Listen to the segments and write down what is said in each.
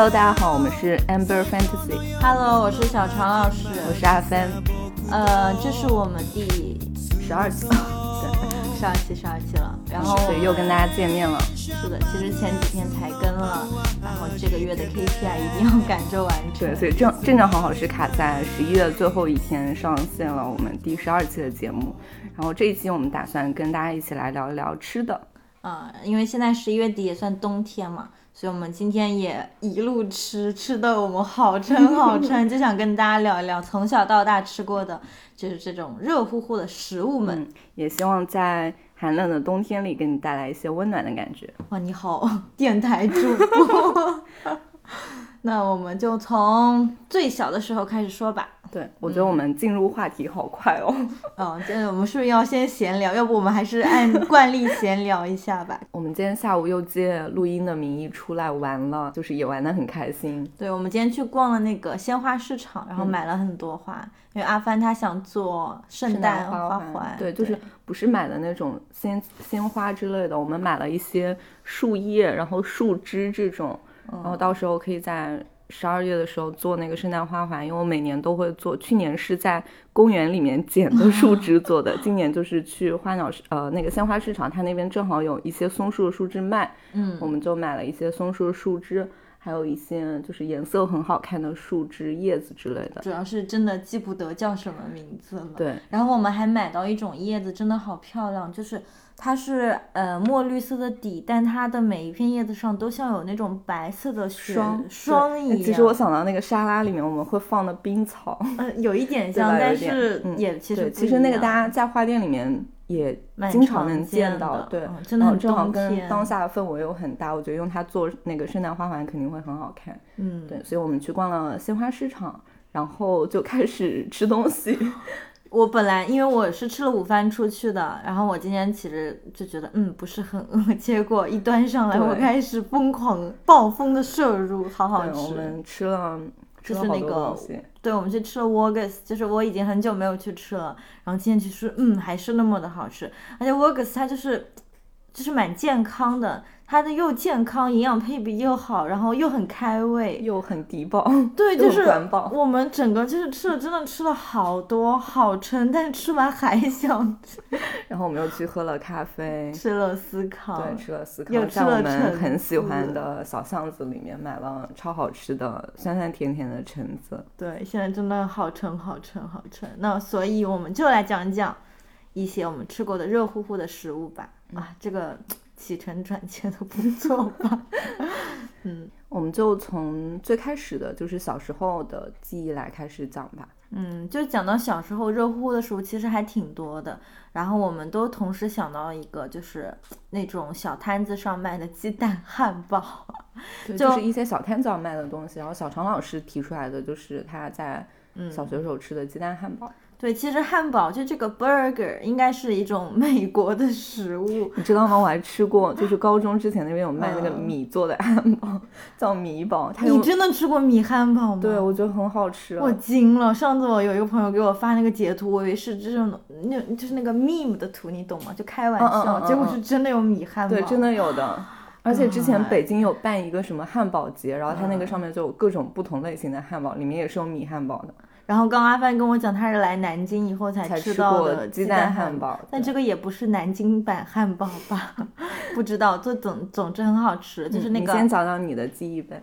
Hello，大家好，我们是 Amber Fantasy。Hello，我是小常老师。我是阿芬。呃，这是我们第十二期，对，十二期，十二期了。然后对，又跟大家见面了。是的，其实前几天才更了，然后这个月的 KPI 一定要赶着完成。对，所以正正正好好是卡在十一月最后一天上线了我们第十二期的节目。然后这一期我们打算跟大家一起来聊一聊吃的。啊、因为现在十一月底也算冬天嘛，所以我们今天也一路吃，吃的我们好撑好撑，就想跟大家聊一聊从小到大吃过的，就是这种热乎乎的食物们。嗯，也希望在寒冷的冬天里给你带来一些温暖的感觉。哇，你好，电台主播。那我们就从最小的时候开始说吧。对，我觉得我们进入话题好快哦。哦，这我们是不是要先闲聊？要不我们还是按惯例闲聊一下吧。我们今天下午又借录音的名义出来玩了，就是也玩的很开心。对，我们今天去逛了那个鲜花市场，然后买了很多花，因为阿帆他想做圣诞花花环。对，就是不是买的那种鲜鲜花之类的，我们买了一些树叶，然后树枝这种，然后到时候可以在十二月的时候做那个圣诞花环，因为我每年都会做。去年是在公园里面捡的树枝做的，今年就是去花鸟市呃那个鲜花市场，它那边正好有一些松树的树枝卖，嗯，我们就买了一些松树的树枝。还有一些就是颜色很好看的树枝、叶子之类的。主要是真的记不得叫什么名字了。对，然后我们还买到一种叶子，真的好漂亮，就是它是呃墨绿色的底，但它的每一片叶子上都像有那种白色的霜霜一样。其实我想到那个沙拉里面我们会放的冰草，呃，有一点 像，但是也其实、嗯、其实那个大家在花店里面也经常能见到，对，嗯、真的很正好跟当下的氛围又很搭，我觉得用它做那个圣诞花环肯定会很好看。嗯，对，所以我们去逛了鲜花市场，然后就开始吃东西。我本来因为我是吃了午饭出去的，然后我今天其实就觉得嗯不是很饿，结果一端上来我开始疯狂暴风的摄入，好好吃。我们吃了。就是那个，对，我们去吃了 Wogus，就是我已经很久没有去吃了，然后今天去吃，嗯，还是那么的好吃，而且 Wogus 它就是，就是蛮健康的，它的又健康，营养配比又好，然后又很开胃，又很低饱，对，就是我们整个就是吃了，真的吃了好多，好撑，但是吃完还想吃。然后我们又去喝了咖啡，吃了思康，对，吃了思康，又在我们很喜欢的小巷子里面买了超好吃的酸酸甜甜的橙子。对，现在真的好撑，好撑，好撑。那所以我们就来讲讲一些我们吃过的热乎乎的食物吧。啊，这个起承转 接的工作吧？嗯，我们就从最开始的就是小时候的记忆来开始讲吧。嗯，就讲到小时候热乎乎的食物，其实还挺多的。然后我们都同时想到一个，就是那种小摊子上卖的鸡蛋汉堡，就就是一些小摊子上卖的东西。然后小常老师提出来的就是他在小学时候吃的鸡蛋汉堡。嗯、对，其实汉堡就这个 burger 应该是一种美国的食物，你知道吗？我还吃过，就是高中之前那边有卖那个米做的汉堡，嗯、叫米堡。你真的吃过米汉堡吗？对，我觉得很好吃、啊。我惊了！上次我有一个朋友给我发那个截图，我以为是这种那就是那个 meme 的图，你懂吗？就开玩笑，嗯嗯嗯、结果是真的有米汉堡。对，真的有的。而且之前北京有办一个什么汉堡节，然后它那个上面就有各种不同类型的汉堡，里面也是有米汉堡的。然后刚阿帆跟我讲，他是来南京以后才吃到的鸡蛋汉堡，但这个也不是南京版汉堡吧？不知道，就总总之很好吃，就是那个。你先讲讲你的记忆呗。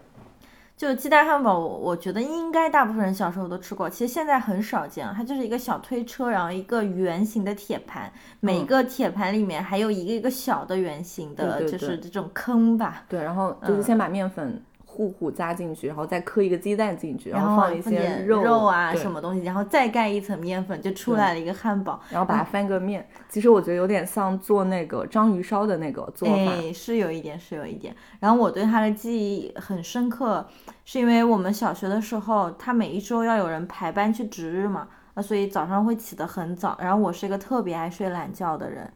就鸡蛋汉堡，我我觉得应该大部分人小时候都吃过，其实现在很少见。它就是一个小推车，然后一个圆形的铁盘，每个铁盘里面还有一个一个小的圆形的，嗯、就是这种坑吧。对，然后就是先把面粉。糊糊加进去，然后再磕一个鸡蛋进去，然后放一些肉肉啊什么东西，然后再盖一层面粉，就出来了一个汉堡。然后把它翻个面，其实我觉得有点像做那个章鱼烧的那个做法，哎，是有一点，是有一点。然后我对它的记忆很深刻，是因为我们小学的时候，他每一周要有人排班去值日嘛，啊，所以早上会起得很早。然后我是一个特别爱睡懒觉的人。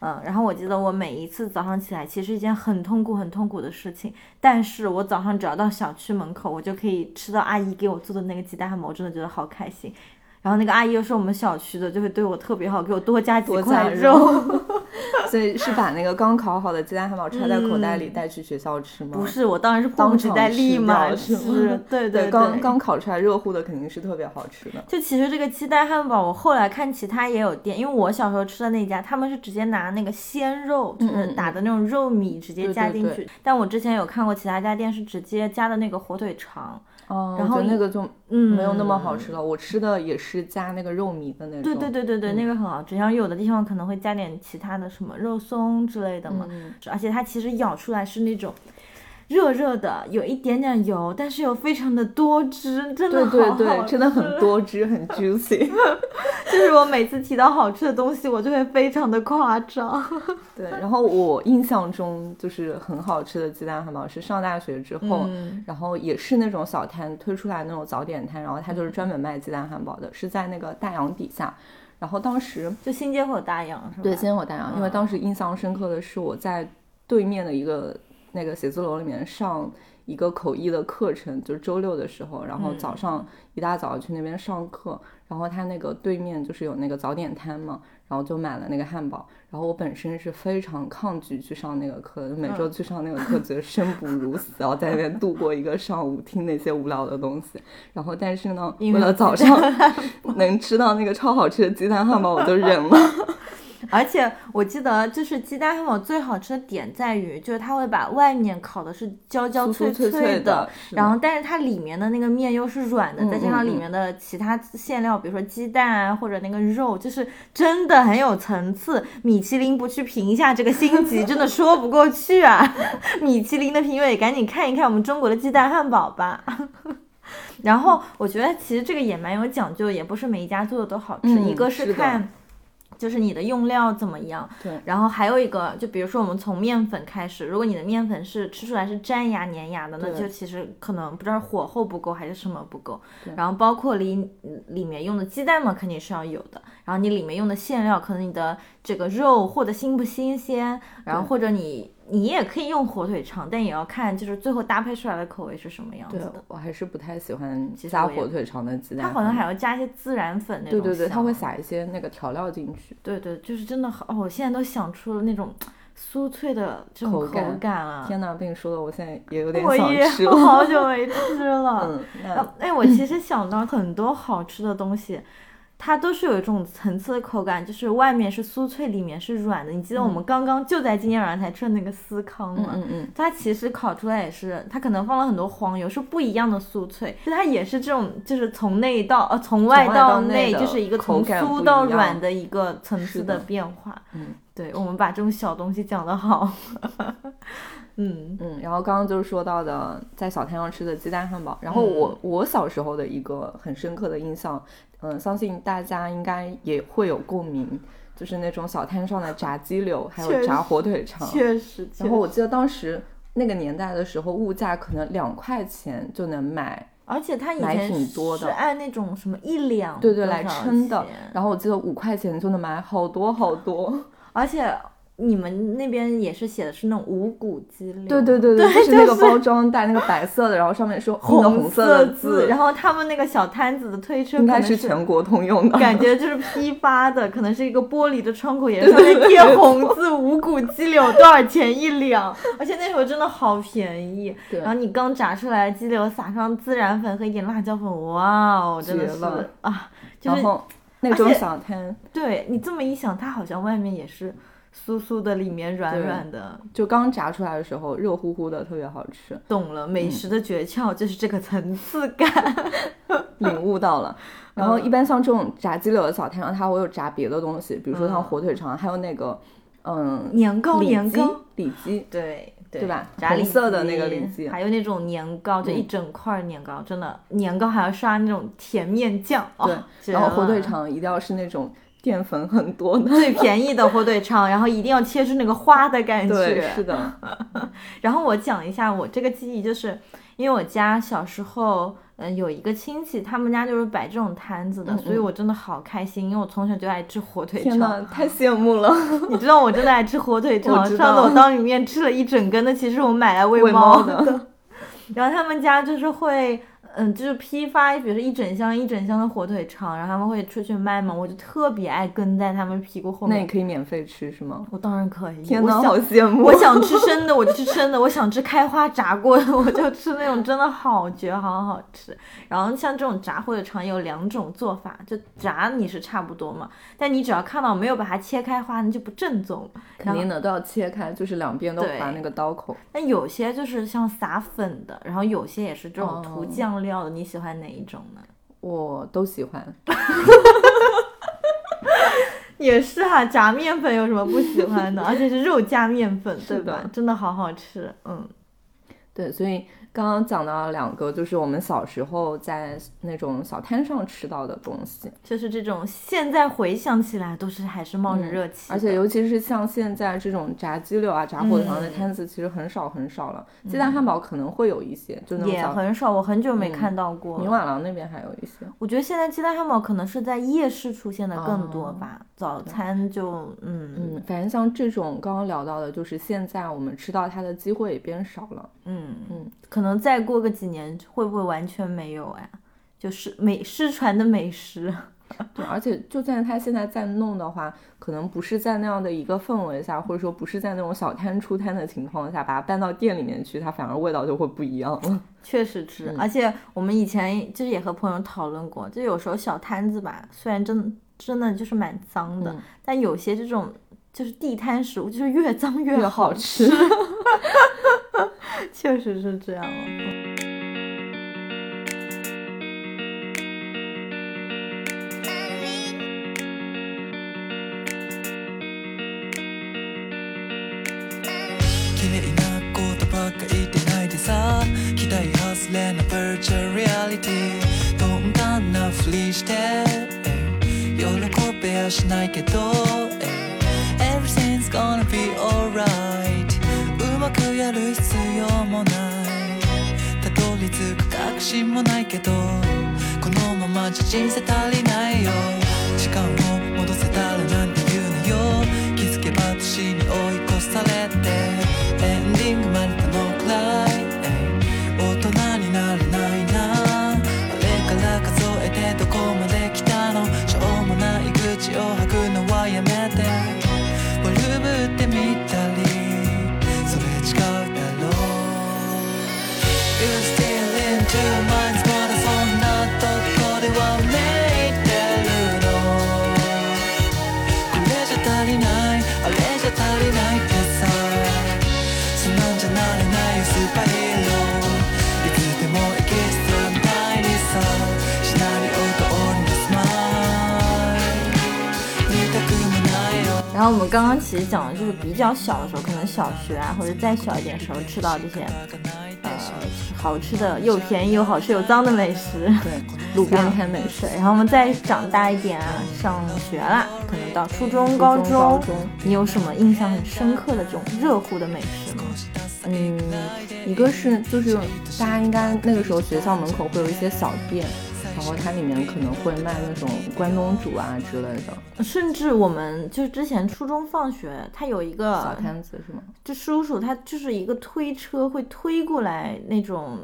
嗯，然后我记得我每一次早上起来，其实一件很痛苦、很痛苦的事情。但是我早上只要到小区门口，我就可以吃到阿姨给我做的那个鸡蛋汉堡，我真的觉得好开心。然后那个阿姨又是我们小区的，就会对我特别好，给我多加几块肉。所所以是把那个刚烤好的鸡蛋汉堡揣在口袋里带去学校吃吗？不是，我当然是迫当不及待场立马吃。对对，对，刚刚烤出来热乎的肯定是特别好吃的。就其实这个鸡蛋汉堡，我后来看其他也有店，因为我小时候吃的那家，他们是直接拿那个鲜肉，就是打的那种肉米直接对对对加进去。但我之前有看过其他家店是直接加的那个火腿肠，哦，然后那个就嗯，没有那么好吃了。我吃的也是加那个肉糜的那种。对对对对对，嗯那个很好吃。然后有的地方可能会加点其他的什么肉松之类的嘛，嗯而且它其实咬出来是那种。热热的，有一点点油，但是又非常的多汁，真的对好好对对，真的很多汁，很 juicy。就是我每次提到好吃的东西，我就会非常的夸张。对，然后我印象中就是很好吃的鸡蛋汉堡是上大学之后，嗯然后也是那种小摊推出来那种早点摊，然后它就是专门卖鸡蛋汉堡的，是在那个大洋底下。然后当时就新街口大洋是吧？对新街口大洋，因为嗯当时印象深刻的是我在对面的一个那个写字楼里面上一个口译的课程，就是周六的时候，然后嗯。早上一大早去那边上课，然后他那个对面就是有那个早点摊嘛，然后就买了那个汉堡，然后我本身是非常抗拒去上那个课的，每周去上那个课觉得生不如死，然后在那边度过一个上午听那些无聊的东西，然后但是呢，为了早上 能吃到那个超好吃的鸡蛋汉堡，我就忍了。而且我记得，就是鸡蛋汉堡最好吃的点在于，就是它会把外面烤的是焦焦酥酥脆脆的，然后但是它里面的那个面又是软的，嗯再加上里面的其他馅料，比如说鸡蛋啊或者那个肉，就是真的很有层次。米其林不去评一下这个星级，真的 说不过去啊！米其林的评委赶紧看一看我们中国的鸡蛋汉堡吧。然后我觉得其实这个也蛮有讲究，也不是每一家做的都好吃，嗯一个是的看。就是你的用料怎么样，对，然后还有一个，就比如说我们从面粉开始，如果你的面粉是吃出来是粘牙粘牙的，那就其实可能不知道火候不够还是什么不够对。然后包括里里面用的鸡蛋嘛，肯定是要有的。然后你里面用的馅料，可能你的这个肉或者新不新鲜，然后或者你你也可以用火腿肠，但也要看就是最后搭配出来的口味是什么样子对的。我还是不太喜欢加火腿肠的鸡蛋。它好像还要加一些孜然粉那种对对对，它会香撒一些那个调料进去。对对，就是真的好，哦，我现在都想出了那种酥脆的这种口口感感了。天呐，被你说的，我现在也有点我也想吃好了。久没吃了。嗯，哎，我其实想到很多好吃的东西，它都是有一种层次的口感，就是外面是酥脆，里面是软的。你记得我们刚刚就在今天晚上才吃的那个司康吗？嗯嗯嗯，它其实烤出来也是，它可能放了很多黄油，是不一样的酥脆，就它也是这种，就是从内到呃从外到内，就是一个从酥到软的一个层次的变化。嗯，对，我们把这种小东西讲得好。嗯嗯，然后刚刚就是说到的在小摊上吃的鸡蛋汉堡，然后我、嗯我小时候的一个很深刻的印象，嗯，相信大家应该也会有共鸣，就是那种小摊上的炸鸡柳，还有炸火腿肠。确实，确实然后我记得当时那个年代的时候，物价可能两块钱就能买，而且它以买前挺多的是按那种什么一两对对来称的。然后我记得五块钱就能买好多好多。而且你们那边也是写的是那种无骨鸡柳，对对对对就是那个包装袋，那个白色的，然后上面是印的红色的字，然后他们那个小摊子的推车应该是全国通用的。感觉就是批发的，可能是一个玻璃的窗口，也上面贴红字“无骨鸡柳多少钱一两”，而且那时候真的好便宜。然后你刚炸出来的鸡柳撒上孜然粉和一点辣椒粉，哇哦，真的是啊！就是然后那种小摊，对你这么一想，它好像外面也是酥酥的，里面软软的。就刚炸出来的时候，热乎乎的，特别好吃，懂了，嗯美食的诀窍就是这个层次感。领悟到了。然后一般像这种炸鸡柳的小摊上，它会有炸别的东西，比如说像嗯。火腿肠，还有那个嗯年糕，年糕，，里脊，对对对吧红色的那个脊里脊还有那种年糕，就嗯一整块儿年糕，真的年糕还要刷那种甜面酱，对哦，然后火腿肠一定要是那种淀粉很多的，最便宜的火腿肠，然后一定要切出那个花的感对，觉。是的，然后我讲一下我这个记忆，就是因为我家小时候。嗯，有一个亲戚，他们家就是摆这种摊子的，嗯嗯所以我真的好开心，因为我从小就爱吃火腿天肠。呐，太羡慕了，你知道我真的爱吃火腿肠，上次我当里面吃了一整根的，其实我买来喂猫的。然后他们家就是会，嗯，就是批发，比如说一整箱一整箱的火腿肠，然后他们会出去卖嘛，我就特别爱跟在他们屁股后面。那也可以免费吃是吗？我当然可以。天哪，哪，好羡慕！我想吃生的，我就吃生的；我想吃开花炸过的，我就吃那种，真的好绝，好好吃。然后像这种炸火腿肠有两种做法，就炸你是差不多嘛，但你只要看到没有把它切开花，那就不正宗。肯定的，都要切开，就是两边都划那个刀口。那有些就是像撒粉的，然后有些也是这种涂酱料的，你喜欢哪一种呢？我都喜欢。也是哈，炸面粉有什么不喜欢的？而且是肉夹面粉，对吧？真的好好吃，嗯，对，所以。刚刚讲到两个，就是我们小时候在那种小摊上吃到的东西，就是这种现在回想起来都是还是冒着热气，而且尤其是像现在这种炸鸡柳啊、炸火腿肠的摊子，其实很少很少了。鸡蛋汉堡可能会有一些，就那也很少，我很久没看到过。明瓦廊那边还有一些。我觉得现在鸡蛋汉堡可能是在夜市出现的更多吧，早餐就嗯嗯，反正像这种刚刚聊到的，就是现在我们吃到它的机会也变少了。嗯嗯，可能再过个几年，会不会完全没有哎？就是美失传的美食。对，而且就算他现在在弄的话，可能不是在那样的一个氛围下，或者说不是在那种小摊出摊的情况下，把它搬到店里面去，它反而味道就会不一样了。确实是，而且我们以前就是也和朋友讨论过，就有时候小摊子吧，虽然真真的就是蛮脏的，但有些这种就是地摊食物，就是越脏越好吃。确实是这样。綺麗なことばっか言ってないでさ期待外れな virtual reality はしないけど Everything's gonna be alright. うまくやる必要もない。たどり着く確信もないけどこのままじゃ人生足りないよ。后我们刚刚其实讲的就是比较小的时候，可能小学啊或者再小一点时候吃到这些，呃，好吃的又便宜又好吃又脏的美食，对，路边摊美食。然后我们再长大一点啊，上学啦，可能到初中、高中，高中你有什么印象很深刻的这种热乎的美食吗？嗯，一个是就是大家应该那个时候学校门口会有一些小店，然后它里面可能会卖那种关东煮啊之类的，甚至我们就是之前初中放学，他有一个小摊子是吗？就叔叔他就是一个推车会推过来那种，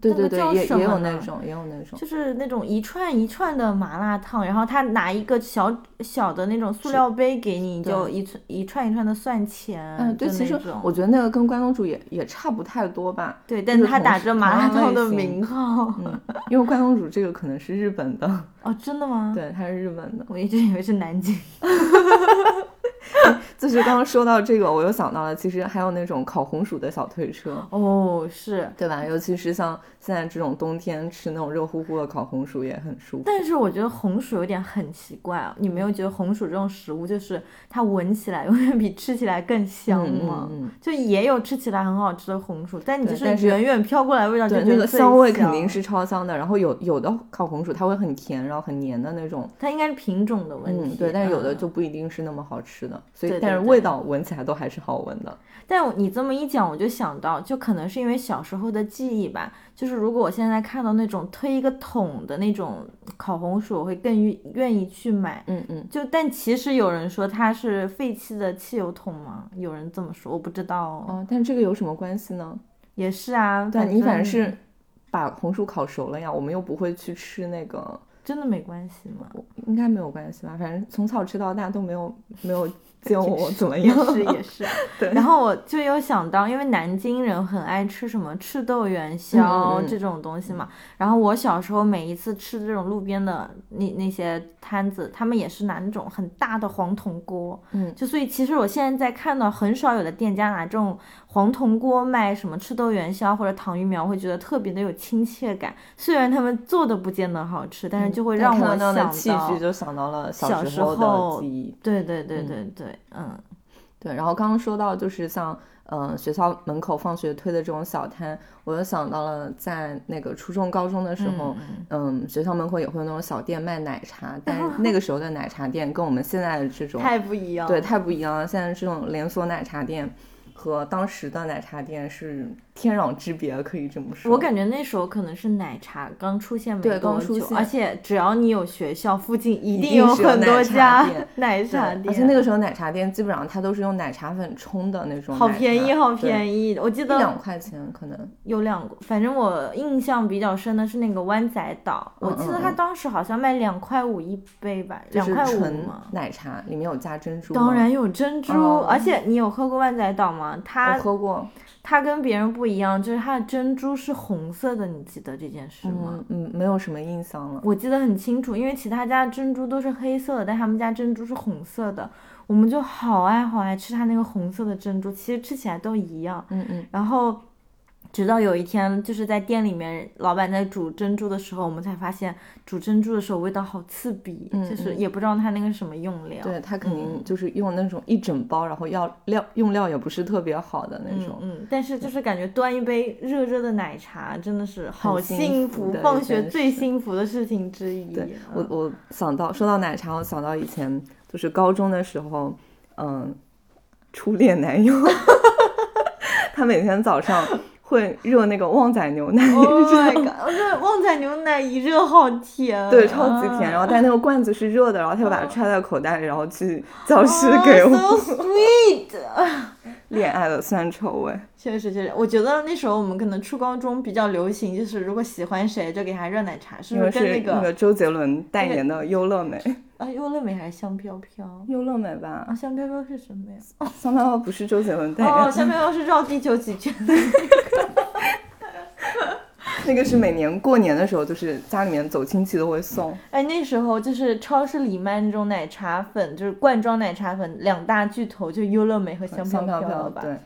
对对对，也也有那种，也有那种。就是那种一串一串的麻辣烫，然后他拿一个小小的那种塑料杯给你，你就一串一串一串的算钱。嗯，对，其实我觉得那个跟关东煮也也差不太多吧。对，但是他打着麻辣烫的名号。嗯，因为关东煮这个可能是日本的，哦，真的吗？，对，它是日本的。我一直以为是南京。就是刚刚说到这个，我又想到了，其实还有那种烤红薯的小推车，哦，是。对吧？尤其是像现在这种冬天吃那种热乎乎的烤红薯也很舒服。但是我觉得红薯有点很奇怪啊，你没有觉得红薯这种食物就是它闻起来 永远比吃起来更香嗯吗？嗯嗯就也有吃起来很好吃的红薯，但你就是远远飘过来味道就，觉得最那个香味肯定是超香的。然后有有的烤红薯它会很甜，然后很黏的那种，它应该是品种的问题。嗯，对。但是有的嗯就不一定是那么好吃的，所以但是味道闻起来都还是好闻的。但你这么一讲，我就想到，就可能是因为小时候的记忆吧。就是如果我现在看到那种推一个桶的那种烤红薯，我会更愿愿意去买。嗯嗯，就但其实有人说它是废弃的汽油桶吗？有人这么说，我不知道哦。哦，但这个有什么关系呢？也是啊，对你反正正是把红薯烤熟了呀，我们又不会去吃那个，真的没关系吗？应该没有关系吧？反正从小吃到大都没有没有 见我怎么样。是也是，对然后我就有想到，因为南京人很爱吃什么赤豆元宵这种东西嘛。然后我小时候每一次吃这种路边的那那些摊子，他们也是拿那种很大的黄铜锅。嗯就所以其实我现在在看到很少有的店家拿这种黄铜锅卖什么赤豆元宵或者糖芋苗，会觉得特别的有亲切感。虽然他们做的不见得好吃，但是就会让我想到器具，就想到了小时时候候的记忆。对对对嗯对对，嗯。对，然后刚刚说到就是像嗯、呃学校门口放学推的这种小摊，我又想到了在那个初中高中的时候，嗯学校门口也会有那种小店卖奶茶，但是那个时候的奶茶店跟我们现在的这种太不一样了。对太不一样了。现在这种连锁奶茶店和当时的奶茶店是天壤之别，可以这么说。我感觉那时候可能是奶茶刚出现没对多久，刚出现而且只要你有学校附近，一定有很多家奶茶店，而且那个时候奶茶店基本上它都是用奶茶粉冲的那种，好便宜，好，便宜。我记得两块钱可能。有两个，反正我印象比较深的是那个湾仔岛，我记得它当时好像卖两块五一杯吧，两块五嘛。奶茶，里面有加珍珠吗。当然有珍珠，哦而且你有喝过湾仔岛吗？它我喝过，它跟别人不一样，就是它的珍珠是红色的，你记得这件事吗？嗯嗯，没有什么印象了。我记得很清楚，因为其他家珍珠都是黑色的，但他们家珍珠是红色的，我们就好爱好爱吃它那个红色的珍珠，其实吃起来都一样。嗯嗯，然后直到有一天，就是在店里面，老板在煮珍珠的时候，我们才发现煮珍珠的时候味道好刺鼻，嗯就是嗯也不知道他那个什么用料。对，他肯嗯定就是用那种一整包，然后要料用料也不是特别好的那种。嗯嗯，但是就是感觉端一杯热热的奶茶真的是好幸幸福，放学最幸福的事情之一。对嗯我，我想到说到奶茶，我想到以前就是高中的时候，嗯，初恋男友，他每天早上会热那个旺仔牛奶，你 Oh 知道 my？god！我觉得旺仔牛奶一热好甜，对，超级甜。然后但那个罐子是热的，然后他就把它揣在口袋里，然后去教室给我。Oh, so sweet。恋爱的酸臭味。确实确实，我觉得那时候我们可能初高中比较流行，就是如果喜欢谁就给他热奶茶，是不是跟那个周杰伦代言的优乐美，啊优乐美还是香飘飘？优乐美吧啊，，香飘飘是什么呀？哦 香飘飘不是周杰伦代言哦，香飘飘是绕地球几圈的。那 个那个是每年过年的时候，就是家里面走亲戚都会送。哎，那时候就是超市里卖那种奶茶粉，就是罐装奶茶粉，两大巨头就优乐美和香香飘飘了吧？对，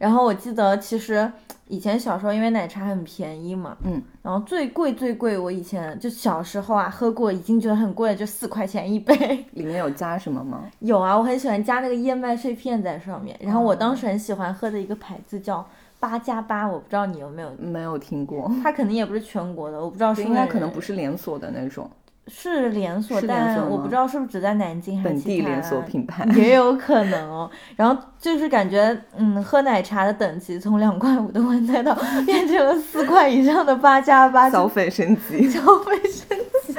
然后我记得其实以前小时候因为奶茶很便宜嘛，嗯，然后最贵最贵，我以前就小时候啊喝过，已经觉得很贵了，就四块钱一杯。里面有加什么吗？有啊，我很喜欢加那个燕麦碎片在上面。然后我当时很喜欢喝的一个牌子叫八加八，我不知道你有没有，没有听过，它肯定也不是全国的，我不知道是应该可能不是连锁的那种是连锁，但我不知道是不是只在南京还是本地连锁品牌。也有可能哦。然后就是感觉，嗯，喝奶茶的等级从两块五的外卖到变成了四块以上的八加八，消费升级，消费升级。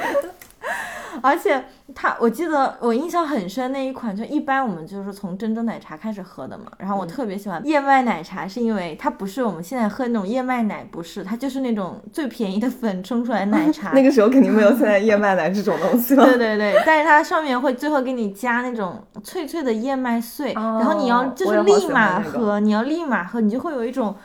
而且它，我记得我印象很深那一款，就一般我们就是从珍珠奶茶开始喝的嘛。然后我嗯特别喜欢燕麦奶茶，是因为它不是我们现在喝那种燕麦奶，不是，它就是那种最便宜的粉冲出来的奶 茶。那个时候肯定没有现在 燕麦奶这种东西了。对对对，但是它上面会最后给你加那种脆脆的燕麦碎，然后你要哦就是立马那个喝，你要立马喝，你就会有一种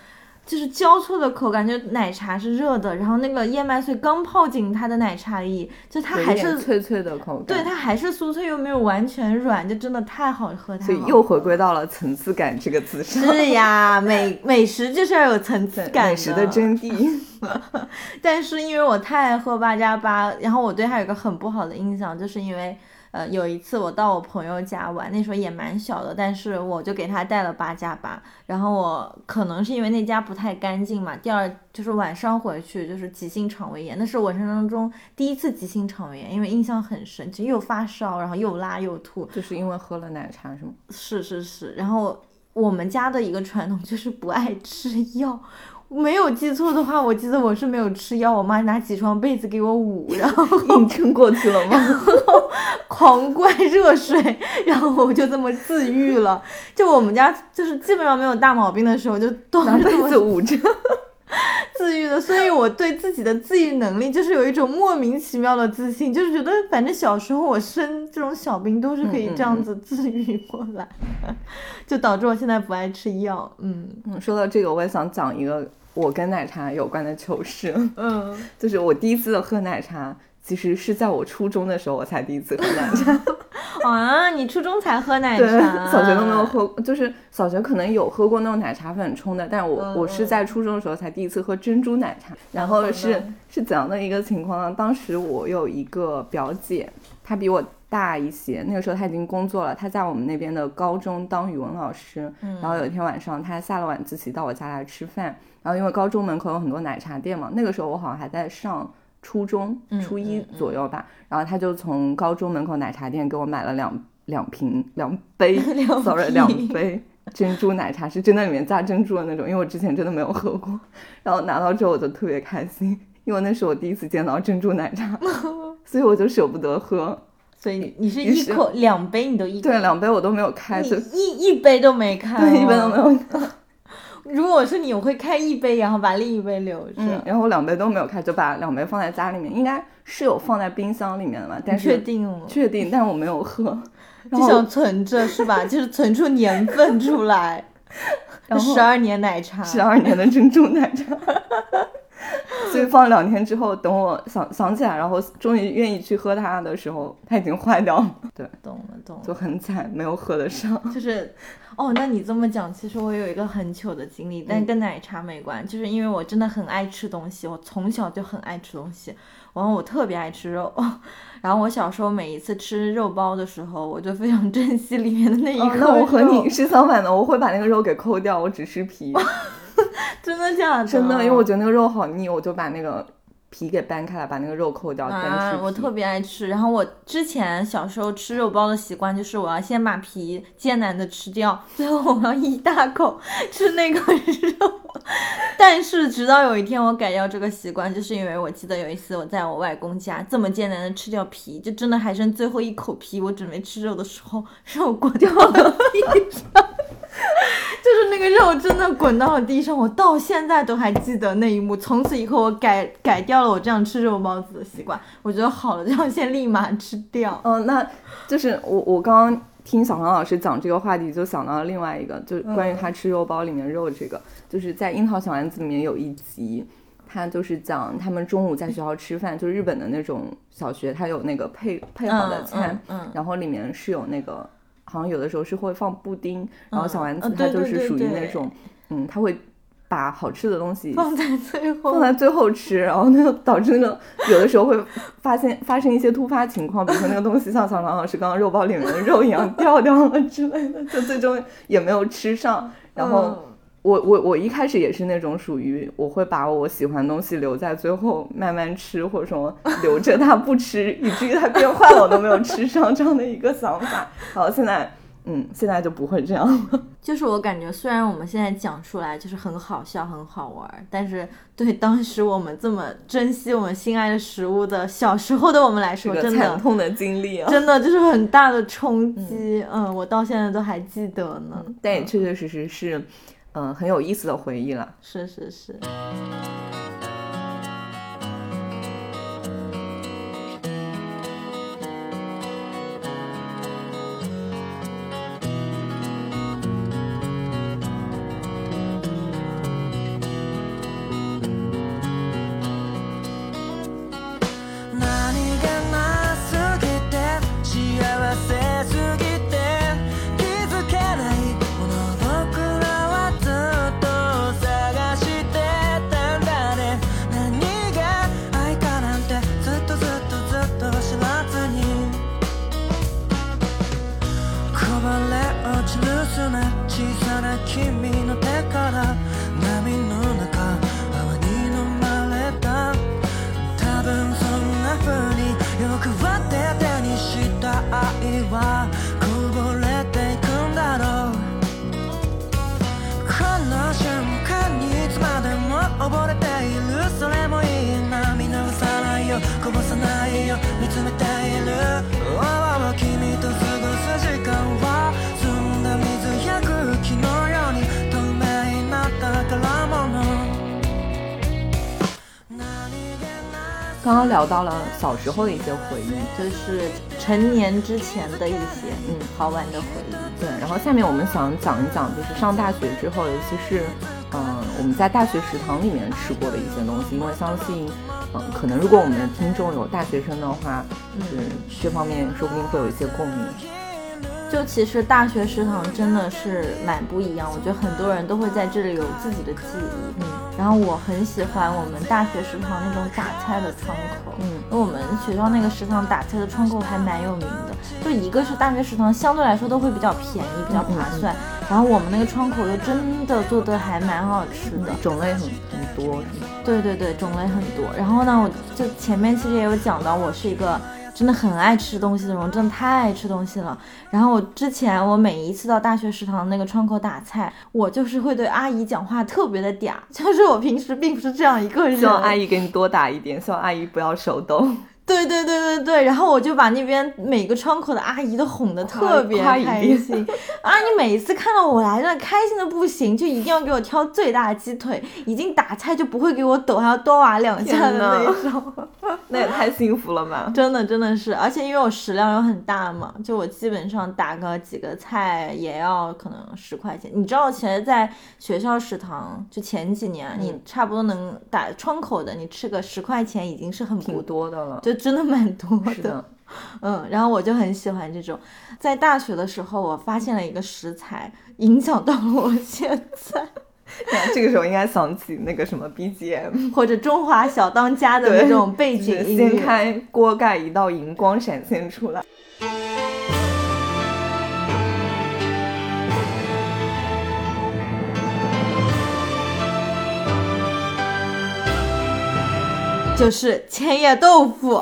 就是交错的口感，就奶茶是热的，然后那个燕麦碎刚泡进它的奶茶里，就它还是脆脆的口感，对它还是酥脆又没有完全软，就真的太好喝，太所以又回归到了层次感这个词上。是呀，美美食就是要有层次感美食的真谛。但是因为我太爱喝八加八，然后我对它有一个很不好的印象，就是因为呃有一次我到我朋友家玩，那时候也蛮小的，但是我就给他带了八加八，然后我可能是因为那家不太干净嘛，第二就是晚上回去就是急性肠胃炎，那是我人生当中第一次急性肠胃炎，因为印象很深，就又发烧，然后又拉又吐，就是因为喝了奶茶是吗？是是是，然后我们家的一个传统就是不爱吃药。没有记错的话，我记得我是没有吃药，我妈拿几床被子给我捂，然后 硬撑过去了吗？狂灌热水，然后我就这么自愈了。就我们家就是基本上没有大毛病的时候，就都拿被子捂着。自愈的，所以我对自己的自愈能力就是有一种莫名其妙的自信，就是觉得反正小时候我生这种小病都是可以这样子自愈过来，就导致我现在不爱吃药。嗯嗯，说到这个，我也想讲一个我跟奶茶有关的糗事，嗯，就是我第一次喝奶茶，其实是在我初中的时候我才第一次喝奶茶。啊，你初中才喝奶对，茶，小学都没有喝，就是小学可能有喝过那种奶茶粉冲的，但我、嗯我是在初中的时候才第一次喝珍珠奶茶。然后是是怎样的一个情况呢？当时我有一个表姐，她比我大一些，那个时候她已经工作了，她在我们那边的高中当语文老师。嗯然后有一天晚上，她下了晚自习到我家来吃饭，然后因为高中门口有很多奶茶店嘛，那个时候我好像还在上。初中嗯初一左右吧，然后他就从高中门口奶茶店给我买了两两瓶两杯 两，sorry 两杯珍珠奶茶，是真的里面加珍珠的那种，因为我之前真的没有喝过。然后拿到之后我就特别开心，因为那是我第一次见到珍珠奶茶，所以我就舍不得喝。所以你是一口两杯你都一口对，两杯我都没有开，一一杯都没开，对一杯都没。有开。如果我是你，我会开一杯，然后把另一杯留着。嗯，然后两杯都没有开，就把两杯放在家里面，应该是有放在冰箱里面的嘛，但是确定哦？确定，但是我没有喝。就想存着是吧？就是存出年份出来。然后十二年奶茶，十二年的珍珠奶茶。所以放了两天之后，等我想想起来，然后终于愿意去喝它的时候，它已经坏掉了。对，懂了懂了就。很惨，没有喝得上。就是，哦，那你这么讲，其实我有一个很糗的经历，但跟奶茶没关，就是因为我真的很爱吃东西，我从小就很爱吃东西，然后我特别爱吃肉，然后我小时候每一次吃肉包的时候，我就非常珍惜里面的那一哦口、那我和你是相反的，我会把那个肉给抠掉，我只吃皮。真的假的？真的，因为我觉得那个肉好腻，我就把那个皮给掰开来，把那个肉扣掉，单吃皮。，啊我特别爱吃。然后我之前小时候吃肉包的习惯就是我要先把皮艰难的吃掉，最后我要一大口吃那个肉。但是直到有一天我改掉这个习惯，就是因为我记得有一次我在我外公家这么艰难的吃掉皮，就真的还剩最后一口皮，我准备吃肉的时候，肉过掉了地上。就是那个肉真的滚到了地上，我到现在都还记得那一幕。从此以后，我改改掉了我这样吃肉包子的习惯。我觉得好了，这样先立马吃掉。嗯、那就是我我刚刚听小黄老师讲这个话题，就想到了另外一个，就是关于他吃肉包里面肉这个，就是在《樱桃小丸子》里面有一集。他就是讲他们中午在学校吃饭，就是日本的那种小学，他有那个配配好的餐，嗯嗯然后里面是有那个，好像有的时候是会放布丁，然后小丸子嗯它就是属于那对种，嗯，它会把好吃的东西放在最后，放在最后吃，然后那个导致那个有的时候会发现 发生一些突发情况，比如说那个东西像小狼老师刚刚肉包里面的肉一样掉掉了之类的，就最终也没有吃上。然后嗯我我我一开始也是那种属于我会把我喜欢的东西留在最后慢慢吃，或者说 留着它不吃，以至于它变坏了我都没有吃上这样的一个想法。然后现在嗯现在就不会这样了。就是我感觉，虽然我们现在讲出来就是很好笑、很好玩儿，但是对当时我们这么珍惜我们心爱的食物的小时候的我们来说，真的惨痛的经历啊！真的就是很大的冲击。嗯，我到现在都还记得呢。但也确确实实是，嗯、嗯很有意思的回忆了。是是是。聊到了小时候的一些回忆，就是成年之前的一些嗯好玩的回忆。对，然后下面我们想讲一讲，就是上大学之后，尤其是，嗯、我们在大学食堂里面吃过的一些东西，因为相信，嗯、可能如果我们的听众有大学生的话，就是这方面说不定会有一些共鸣。就其实大学食堂真的是蛮不一样，我觉得很多人都会在这里有自己的记忆。后我很喜欢我们大学食堂那种打菜的窗口，嗯因为我们学校那个食堂打菜的窗口还蛮有名的。就一个是大学食堂相对来说都会比较便宜，比较划算，然后我们那个窗口又真的做的还蛮好吃的。种类很很多，对对对，种类很多。然后呢，我就前面其实也有讲到，我是一个真的很爱吃东西的人，我真的太爱吃东西了。然后我之前我每一次到大学食堂那个窗口打菜，我就是会对阿姨讲话特别的嗲，就是我平时并不是这样一个人。希望阿姨给你多打一点，希望阿姨不要手抖。对对对对对，然后我就把那边每个窗口的阿姨都哄得特别开心。啊！你每一次看到我来，那开心的不行，就一定要给我挑最大的鸡腿，已经打菜就不会给我抖，还要多挖两下的那种。那也太幸福了吧！真的真的是，而且因为我食量又很大嘛，就我基本上打个几个菜也要可能十块钱。你知道，其实在学校食堂，就前几年，嗯你差不多能打窗口的，你吃个十块钱已经是很不挺多的了。就真的蛮多是的，嗯，然后我就很喜欢这种。在大学的时候，我发现了一个食材，影响到了我现在，那这个时候应该想起那个什么 BGM，或者中华小当家的那种背景音乐。掀开锅盖，一道荧光闪现出来。就是千叶豆腐，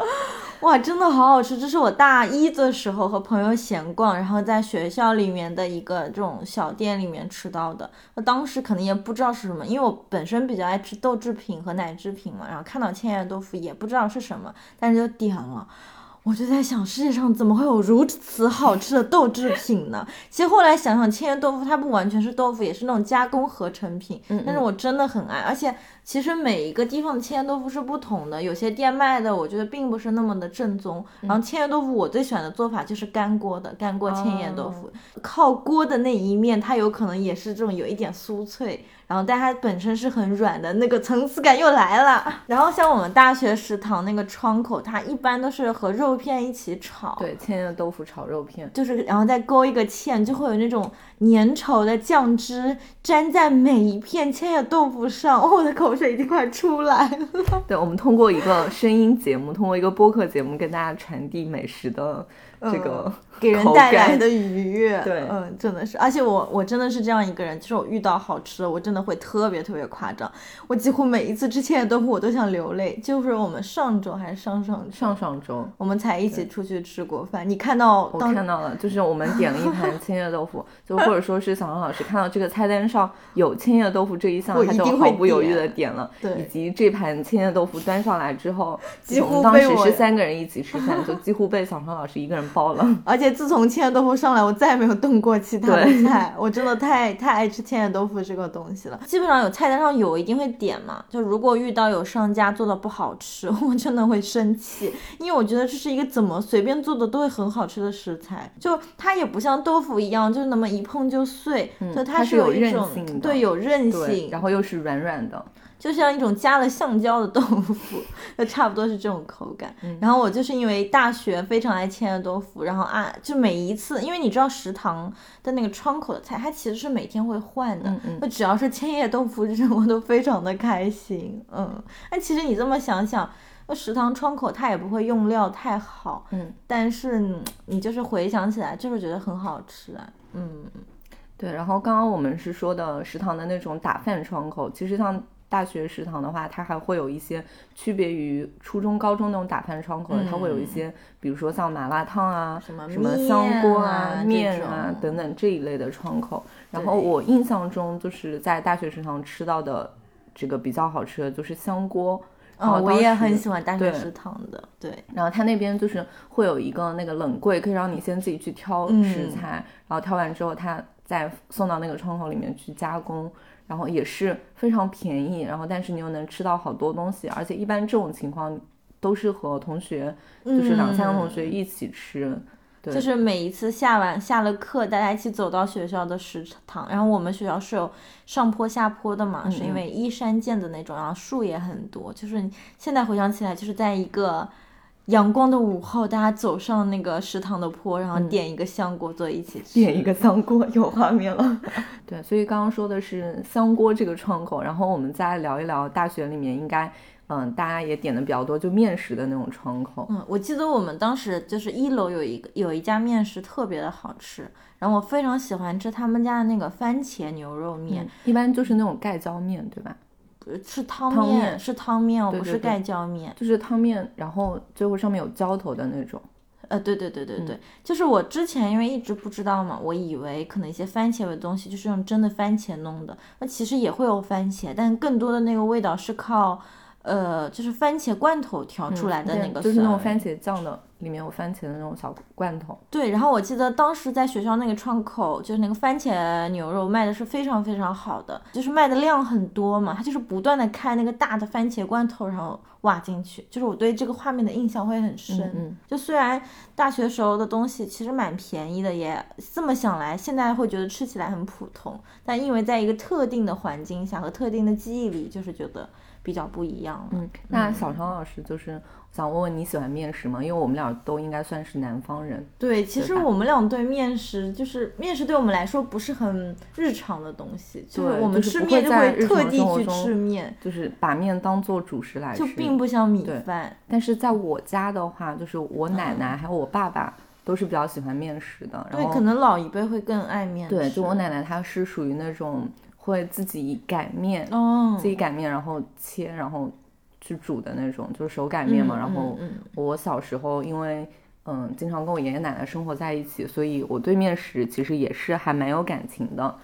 哇，真的好好吃！这是我大一的时候和朋友闲逛，然后在学校里面的一个这种小店里面吃到的。我当时可能也不知道是什么，因为我本身比较爱吃豆制品和奶制品嘛，然后看到千叶豆腐也不知道是什么，但是就点了。我就在想，世界上怎么会有如此好吃的豆制品呢？其实后来想想，千叶豆腐它不完全是豆腐，也是那种加工合成品。嗯但是我真的很爱，而且其实每一个地方的千叶豆腐是不同的，有些店卖的我觉得并不是那么的正宗。然后千叶豆腐我最喜欢的做法就是干锅的，干锅千叶豆腐，靠锅的那一面它有可能也是这种有一点酥脆。然后，但它本身是很软的，那个层次感又来了。然后像我们大学食堂那个窗口，它一般都是和肉片一起炒，对，千叶豆腐炒肉片，就是然后再勾一个芡，就会有那种粘稠的酱汁粘在每一片千叶豆腐上。哦，我的口水已经快出来了。对，我们通过一个声音节目，通过一个播客节目，跟大家传递美食的这个给人带来的愉悦，对嗯，真的是，而且我我真的是这样一个人，就是我遇到好吃的，我真的会特别特别夸张，我几乎每一次吃千叶豆腐我都想流泪。就是我们上周还是上上，上上周。我们才一起出去吃过饭，你看到我看到了，就是我们点了一盘千叶豆腐，就或者说是小杨老师看到这个菜单上有千叶豆腐这一项，他就毫不犹豫的点了。对以及这盘千叶豆腐端上来之后，几乎我们当时是三个人一起吃饭，就几乎被小杨老师一个人包了。而且自从千叶豆腐上来，我再也没有动过其他的菜。我真的太太爱吃千叶豆腐这个东西了。基本上有菜单上有，一定会点嘛。就如果遇到有商家做的不好吃，我真的会生气，因为我觉得这是一个怎么随便做的都会很好吃的食材。就它也不像豆腐一样，就是那么一碰就碎，就它是有一种韧性的对有韧，性，然后又是软软的，就像一种加了橡胶的豆腐，就差不多是这种口感。嗯然后我就是因为大学非常爱千叶豆腐，然后啊，就每一次，因为你知道食堂的那个窗口的菜，它其实是每天会换的。嗯嗯那只要是千叶豆腐这种，我都非常的开心。嗯，那其实你这么想想。那食堂窗口它也不会用料太好，嗯，但是嗯你就是回想起来，就是觉得很好吃啊，嗯，对。然后刚刚我们是说的食堂的那种打饭窗口，其实像大学食堂的话，它还会有一些区别于初中、高中那种打饭窗口的，它会有一些，比如说像麻辣烫啊、什么什么香锅啊面啊等等这一类的窗口。然后我印象中就是在大学食堂吃到的这个比较好吃的就是香锅。哦，我也很喜欢大学食堂的，对，然后它那边就是会有一个那个冷柜，可以让你先自己去挑食嗯材，然后挑完之后它再送到那个窗口里面去加工，然后也是非常便宜，然后但是你又能吃到好多东西，而且一般这种情况都是和同学，就是两三个同学一起吃。对，就是每一次下完下了课，大家一起走到学校的食堂，然后我们学校是有上坡下坡的嘛，是因为依山建的那种，然后树也很多。就是现在回想起来，就是在一个阳光的午后，大家走上那个食堂的坡，然后点一个香锅坐一起吃。点一个香锅，有画面了。对，所以刚刚说的是香锅这个窗口，然后我们再聊一聊大学里面应该。嗯，大家也点的比较多，就面食的那种窗口。嗯，我记得我们当时就是一楼有一个有一家面食特别的好吃，然后我非常喜欢吃他们家的那个番茄牛肉面，一般就是那种盖浇面，对吧？是汤面，是汤面，哦，不是盖浇面，就是汤面，然后最后上面有浇头的那种。呃，对对对对对，就是我之前因为一直不知道嘛，我以为可能一些番茄的东西就是用真的番茄弄的，那其实也会有番茄，但更多的那个味道是靠。呃，就是番茄罐头调出来的那个，就是那种番茄酱的，里面有番茄的那种小罐头。对，然后我记得当时在学校那个窗口，就是那个番茄牛肉卖的是非常非常好的，就是卖的量很多嘛，它就是不断的开那个大的番茄罐头，然后挖进去，就是我对这个画面的印象会很深。嗯，就虽然大学时候的东西其实蛮便宜的，也这么想来，现在会觉得吃起来很普通，但因为在一个特定的环境下和特定的记忆里，就是觉得。比较不一样。嗯，那小常老师就是想问问你喜欢面食吗？因为我们俩都应该算是南方人。对，其实我们俩对面食就是面食对我们来说不是很日常的东西，就是我们吃面就会特地去吃面，就是把面当做主食来吃，就并不像米饭。但是在我家的话，就是我奶奶还有我爸爸都是比较喜欢面食的。对，可能老一辈会更爱面。对，就我奶奶她是属于那种。会自己擀面，自己擀面，然后切，然后去煮的那种，就是手擀面嘛。然后我小时候，因为嗯，经常跟我爷爷奶奶生活在一起，所以我对面食其实也是还蛮有感情的。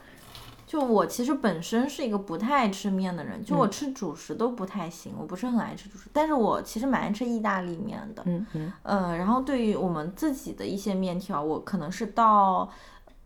就我其实本身是一个不太爱吃面的人，就我吃主食都不太行，我不是很爱吃主食。但是我其实蛮爱吃意大利面的，嗯嗯。呃，然后对于我们自己的一些面条，我可能是到。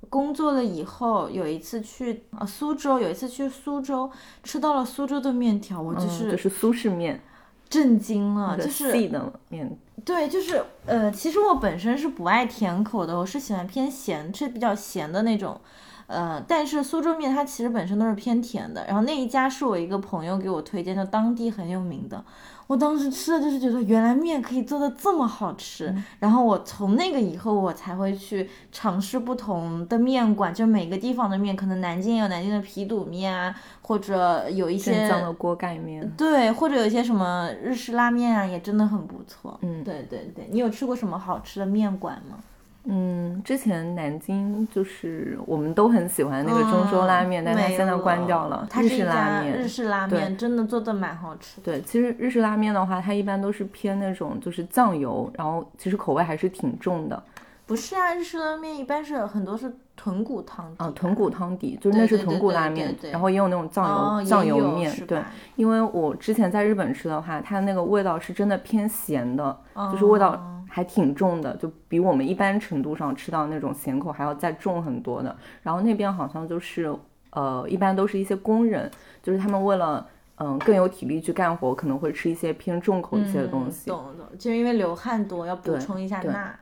工作了以后，有一次去啊苏州，有一次去苏州，吃到了苏州的面条，我就是就是苏式面，震惊了，就是细的面，对，就是呃，其实我本身是不爱甜口的，我是喜欢偏咸，吃比较咸的那种，呃，但是苏州面它其实本身都是偏甜的，然后那一家是我一个朋友给我推荐的，当地很有名的。我当时吃的就是觉得原来面可以做的这么好吃，然后我从那个以后我才会去尝试不同的面馆，就每个地方的面，可能南京有南京的皮肚面啊，或者有一些镇江的锅盖面，对，或者有一些什么日式拉面啊，也真的很不错。嗯，对对对，你有吃过什么好吃的面馆吗？嗯，之前南京就是我们都很喜欢那个中州拉面，但它现在关掉了。日式拉面，日式拉面真的做的蛮好吃。对，其实日式拉面的话，它一般都是偏那种就是酱油，然后其实口味还是挺重的。不是啊，日式拉面一般是很多是豚骨汤底。啊，豚骨汤底，就是那是豚骨拉面，然后也有那种酱油酱油面。对，因为我之前在日本吃的话，它的那个味道是真的偏咸的，就是味道。还挺重的，就比我们一般程度上吃到那种咸口还要再重很多的。然后那边好像就是，呃，一般都是一些工人，就是他们为了嗯更有体力去干活，可能会吃一些偏重口一些的东西。懂懂，就是因为流汗多，要补充一下钠。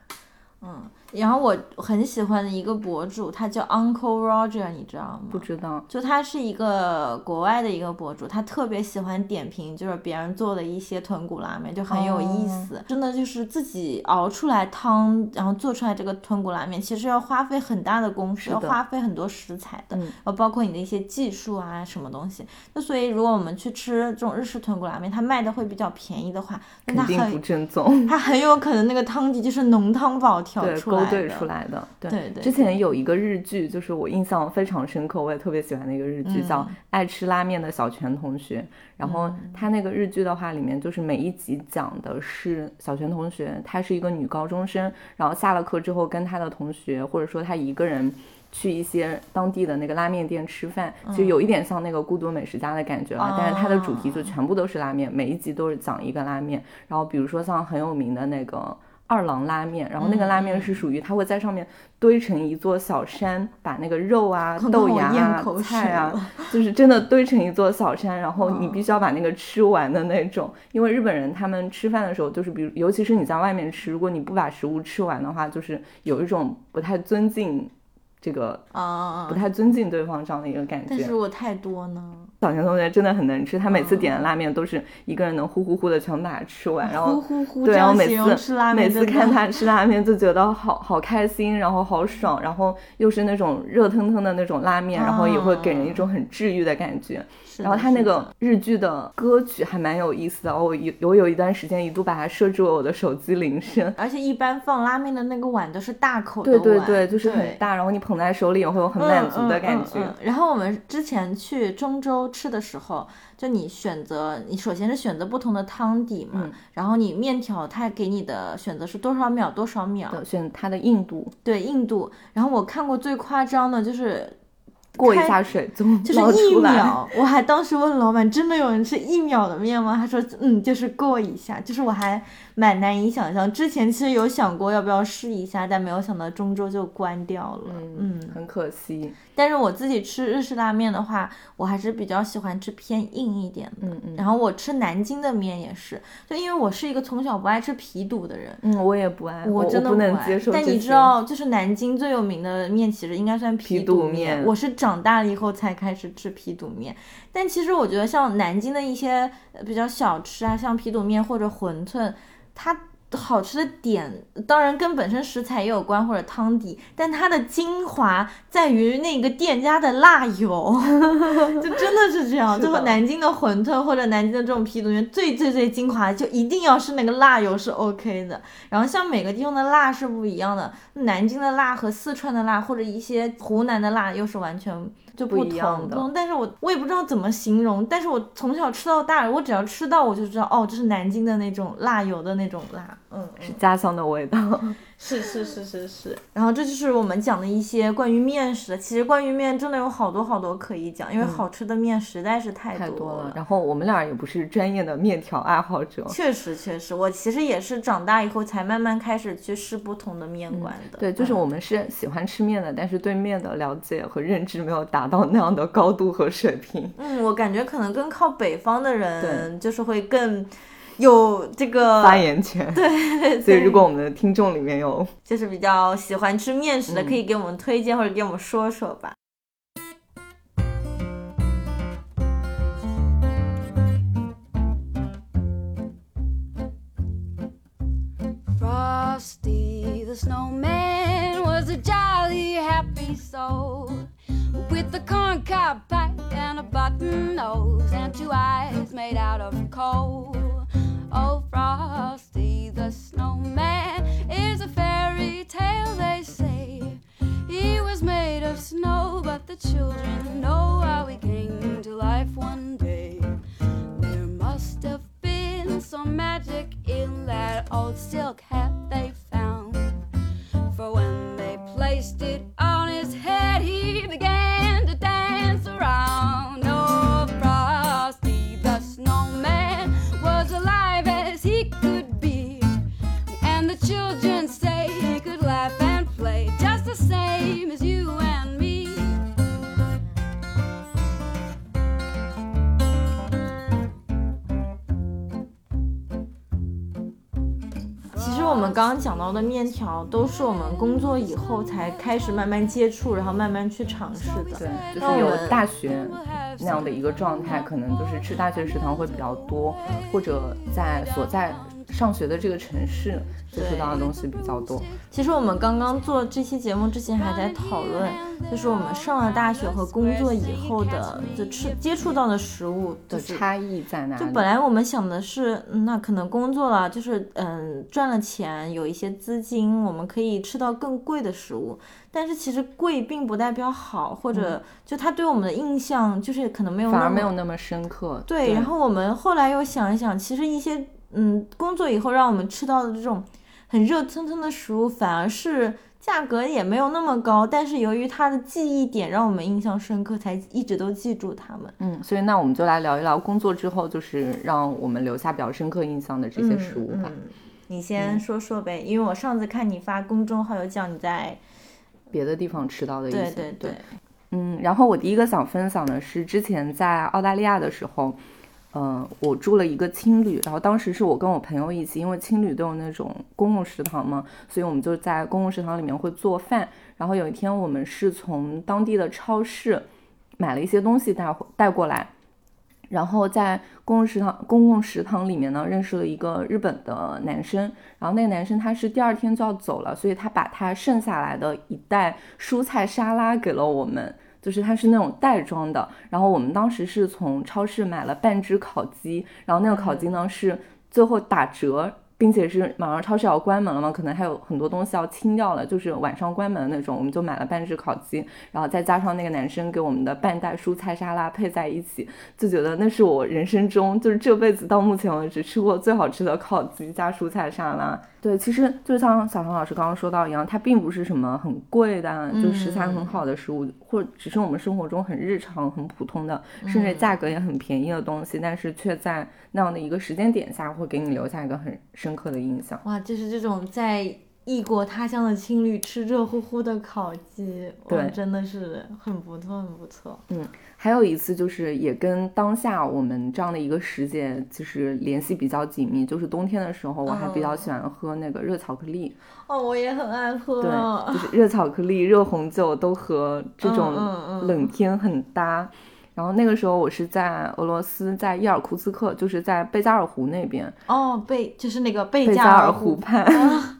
嗯。然后我很喜欢的一个博主，他叫 Uncle Roger，你知道吗？不知道。就他是一个国外的一个博主，他特别喜欢点评，就是别人做的一些豚骨拉面，就很有意思。真的就是自己熬出来汤，然后做出来这个豚骨拉面，其实要花费很大的功夫，要花费很多食材的，呃，包括你的一些技术啊，什么东西。那所以如果我们去吃这种日式豚骨拉面，它卖的会比较便宜的话，肯定不正宗。它很有可能那个汤底就是浓汤宝调出来。勾兑出来的，对对。之前有一个日剧，就是我印象非常深刻，我也特别喜欢的一个日剧，叫《爱吃拉面的小泉同学》。然后他那个日剧的话，里面就是每一集讲的是小泉同学，她是一个女高中生，然后下了课之后跟她的同学，或者说她一个人去一些当地的那个拉面店吃饭，就有一点像那个《孤独美食家》的感觉了。但是它的主题就全部都是拉面，每一集都是讲一个拉面。然后比如说像很有名的那个。二郎拉面，然后那个拉嗯面是属于它会在上面堆成一座小山，把那个肉啊、豆芽啊口、菜啊，就是真的堆成一座小山，然后你嗯必须要把那个吃完的那种。因为日本人他们吃饭的时候，就是比如尤其是你在外面吃，如果你不把食物吃完的话，就是有一种不太尊敬这个啊不！太尊敬对方这样的一个感觉但是。我太多呢，小田同学真的很能吃，他每次点的拉面都是一个人能呼呼呼的全把它吃完，然后呼呼对，这样然后每次吃拉每面，每次看他吃拉面就觉得好好开心，然后好爽，然后又是那种热腾腾的那种拉面，然后也会给人一种很治愈的感觉。是然后他那个日剧的歌曲还蛮有意思的，我有我有一段时间一度把它设置为我的手机铃声。而且一般放拉面的那个碗都是大口的对碗，对对，就是很大，然后你捧在手里也会有很满足的感觉。然后我们之前去中州吃的时候，就你选择，你首先是选择不同的汤底嘛，嗯然后你面条它给你的选择是多少秒多少秒，对选它的硬度，对硬度。然后我看过最夸张的就是过一下水就 就是一。秒，我还当时问老板，真的有人吃一秒的面吗？他说，嗯，就是过一下，就是我还蛮难以想象。之前其实有想过要不要试一下，但没有想到中州就关掉了。嗯，很可惜。但是我自己吃日式拉面的话，我还是比较喜欢吃偏硬一点的。嗯嗯然后我吃南京的面也是，就因为我是一个从小不爱吃皮肚的人，嗯，我也不爱，我真的不能接受。但你知道，就是南京最有名的面，其实应该算皮肚肚面我是长长大了以后才开始吃皮肚面，但其实我觉得像南京的一些比较小吃啊，像皮肚面或者馄饨，它。好吃的点当然跟本身食材也有关，或者汤底，但它的精华在于那个店家的辣油，就真的是这样。就和南京的馄饨或者南京的这种皮肚面，最最最精华就一定要是那个辣油是 OK 的。然后像每个地方的辣是不一样的，南京的辣和四川的辣或者一些湖南的辣又是完全就不一同样的但是我我也不知道怎么形容，但是我从小吃到大，我只要吃到我就知道，哦，这是南京的那种辣油的那种辣，嗯，是家乡的味道。是是是是是。然后这就是我们讲的一些关于面食的，其实关于面真的有好多好多可以讲，因为好吃的面实在是太多太多了。然后我们俩也不是专业的面条爱好者，确实确实，我其实也是长大以后才慢慢开始去试不同的面馆的。对，就是嗯我们是喜欢吃面的，但是对面的了解和认知没有达到那样的高度和水平。嗯，我感觉可能更靠北方的人，就是会更有这个发言权。对，所以如果我们的听众里面有就是比较喜欢吃面食的，嗯可以给我们推荐或者给我们说说吧。Frosty the snowman was a jolly happy soul with a corncob pipe and a button nose and two eyes made out of coal. Oh, Frosty the snowman is a fairy tale, they say. He was made of snow, but the children know how he came to life one day. There must have been some magic in that old silk hat they found. For when they placed it 我们刚刚讲到的面条，都是我们工作以后才开始慢慢接触，然后慢慢去尝试的。对，就是有大学那样的一个状态，可能就是吃大学食堂会比较多，或者在所在上学的这个城市接触到的东西比较多。其实我们刚刚做这期节目之前还在讨论，就是我们上了大学和工作以后的就吃接触到的食物就是的差异在哪里？就本来我们想的是，嗯那可能工作了，就是嗯赚了钱，有一些资金，我们可以吃到更贵的食物。但是其实贵并不代表好，或者就它对我们的印象就是可能没有嗯反而没有那么深刻。对。然后我们后来又想一想，其实一些嗯工作以后让我们吃到的这种很热腾腾的食物，反而是价格也没有那么高，但是由于它的记忆点让我们印象深刻，才一直都记住它们。嗯，所以那我们就来聊一聊工作之后，就是让我们留下比较深刻印象的这些食物吧。嗯你先说说呗，因为我上次看你发公众号有讲你在，别的地方吃到的一些，对对对，嗯，然后我第一个想分享的是之前在澳大利亚的时候，嗯、我住了一个青旅，然后当时是我跟我朋友一起，因为青旅都有那种公共食堂嘛，所以我们就在公共食堂里面会做饭。然后有一天我们是从当地的超市买了一些东西带带过来，然后在公共食堂公共食堂里面呢认识了一个日本的男生，然后那个男生他是第二天就要走了，所以他把他剩下来的一袋蔬菜沙拉给了我们。就是它是那种袋装的，然后我们当时是从超市买了半只烤鸡，然后那个烤鸡呢是最后打折，并且是马上超市要关门了嘛，可能还有很多东西要清掉了，就是晚上关门的那种，我们就买了半只烤鸡，然后再加上那个男生给我们的半袋蔬菜沙拉配在一起，就觉得那是我人生中就是这辈子到目前为止吃过最好吃的烤鸡加蔬菜沙拉。对，其实就像小唐老师刚刚说到一样，它并不是什么很贵的，就食材很好的食物，或者只是我们生活中很日常、很普通的，甚至价格也很便宜的东西，但是却在那样的一个时间点下，会给你留下一个很深刻的印象。哇，就是这种在异国他乡的青旅吃热乎乎的烤鸡，哇，对真的是很不错，很不错。还有一次就是也跟当下我们这样的一个时节就是联系比较紧密，就是冬天的时候，我还比较喜欢喝那个热巧克力。哦，我也很爱喝。对，就是热巧克力、热红酒都和这种冷天很搭。然后那个时候我是在俄罗斯，在伊尔库茨克，就是在贝加尔湖那边，哦，贝就是那个贝加尔湖畔。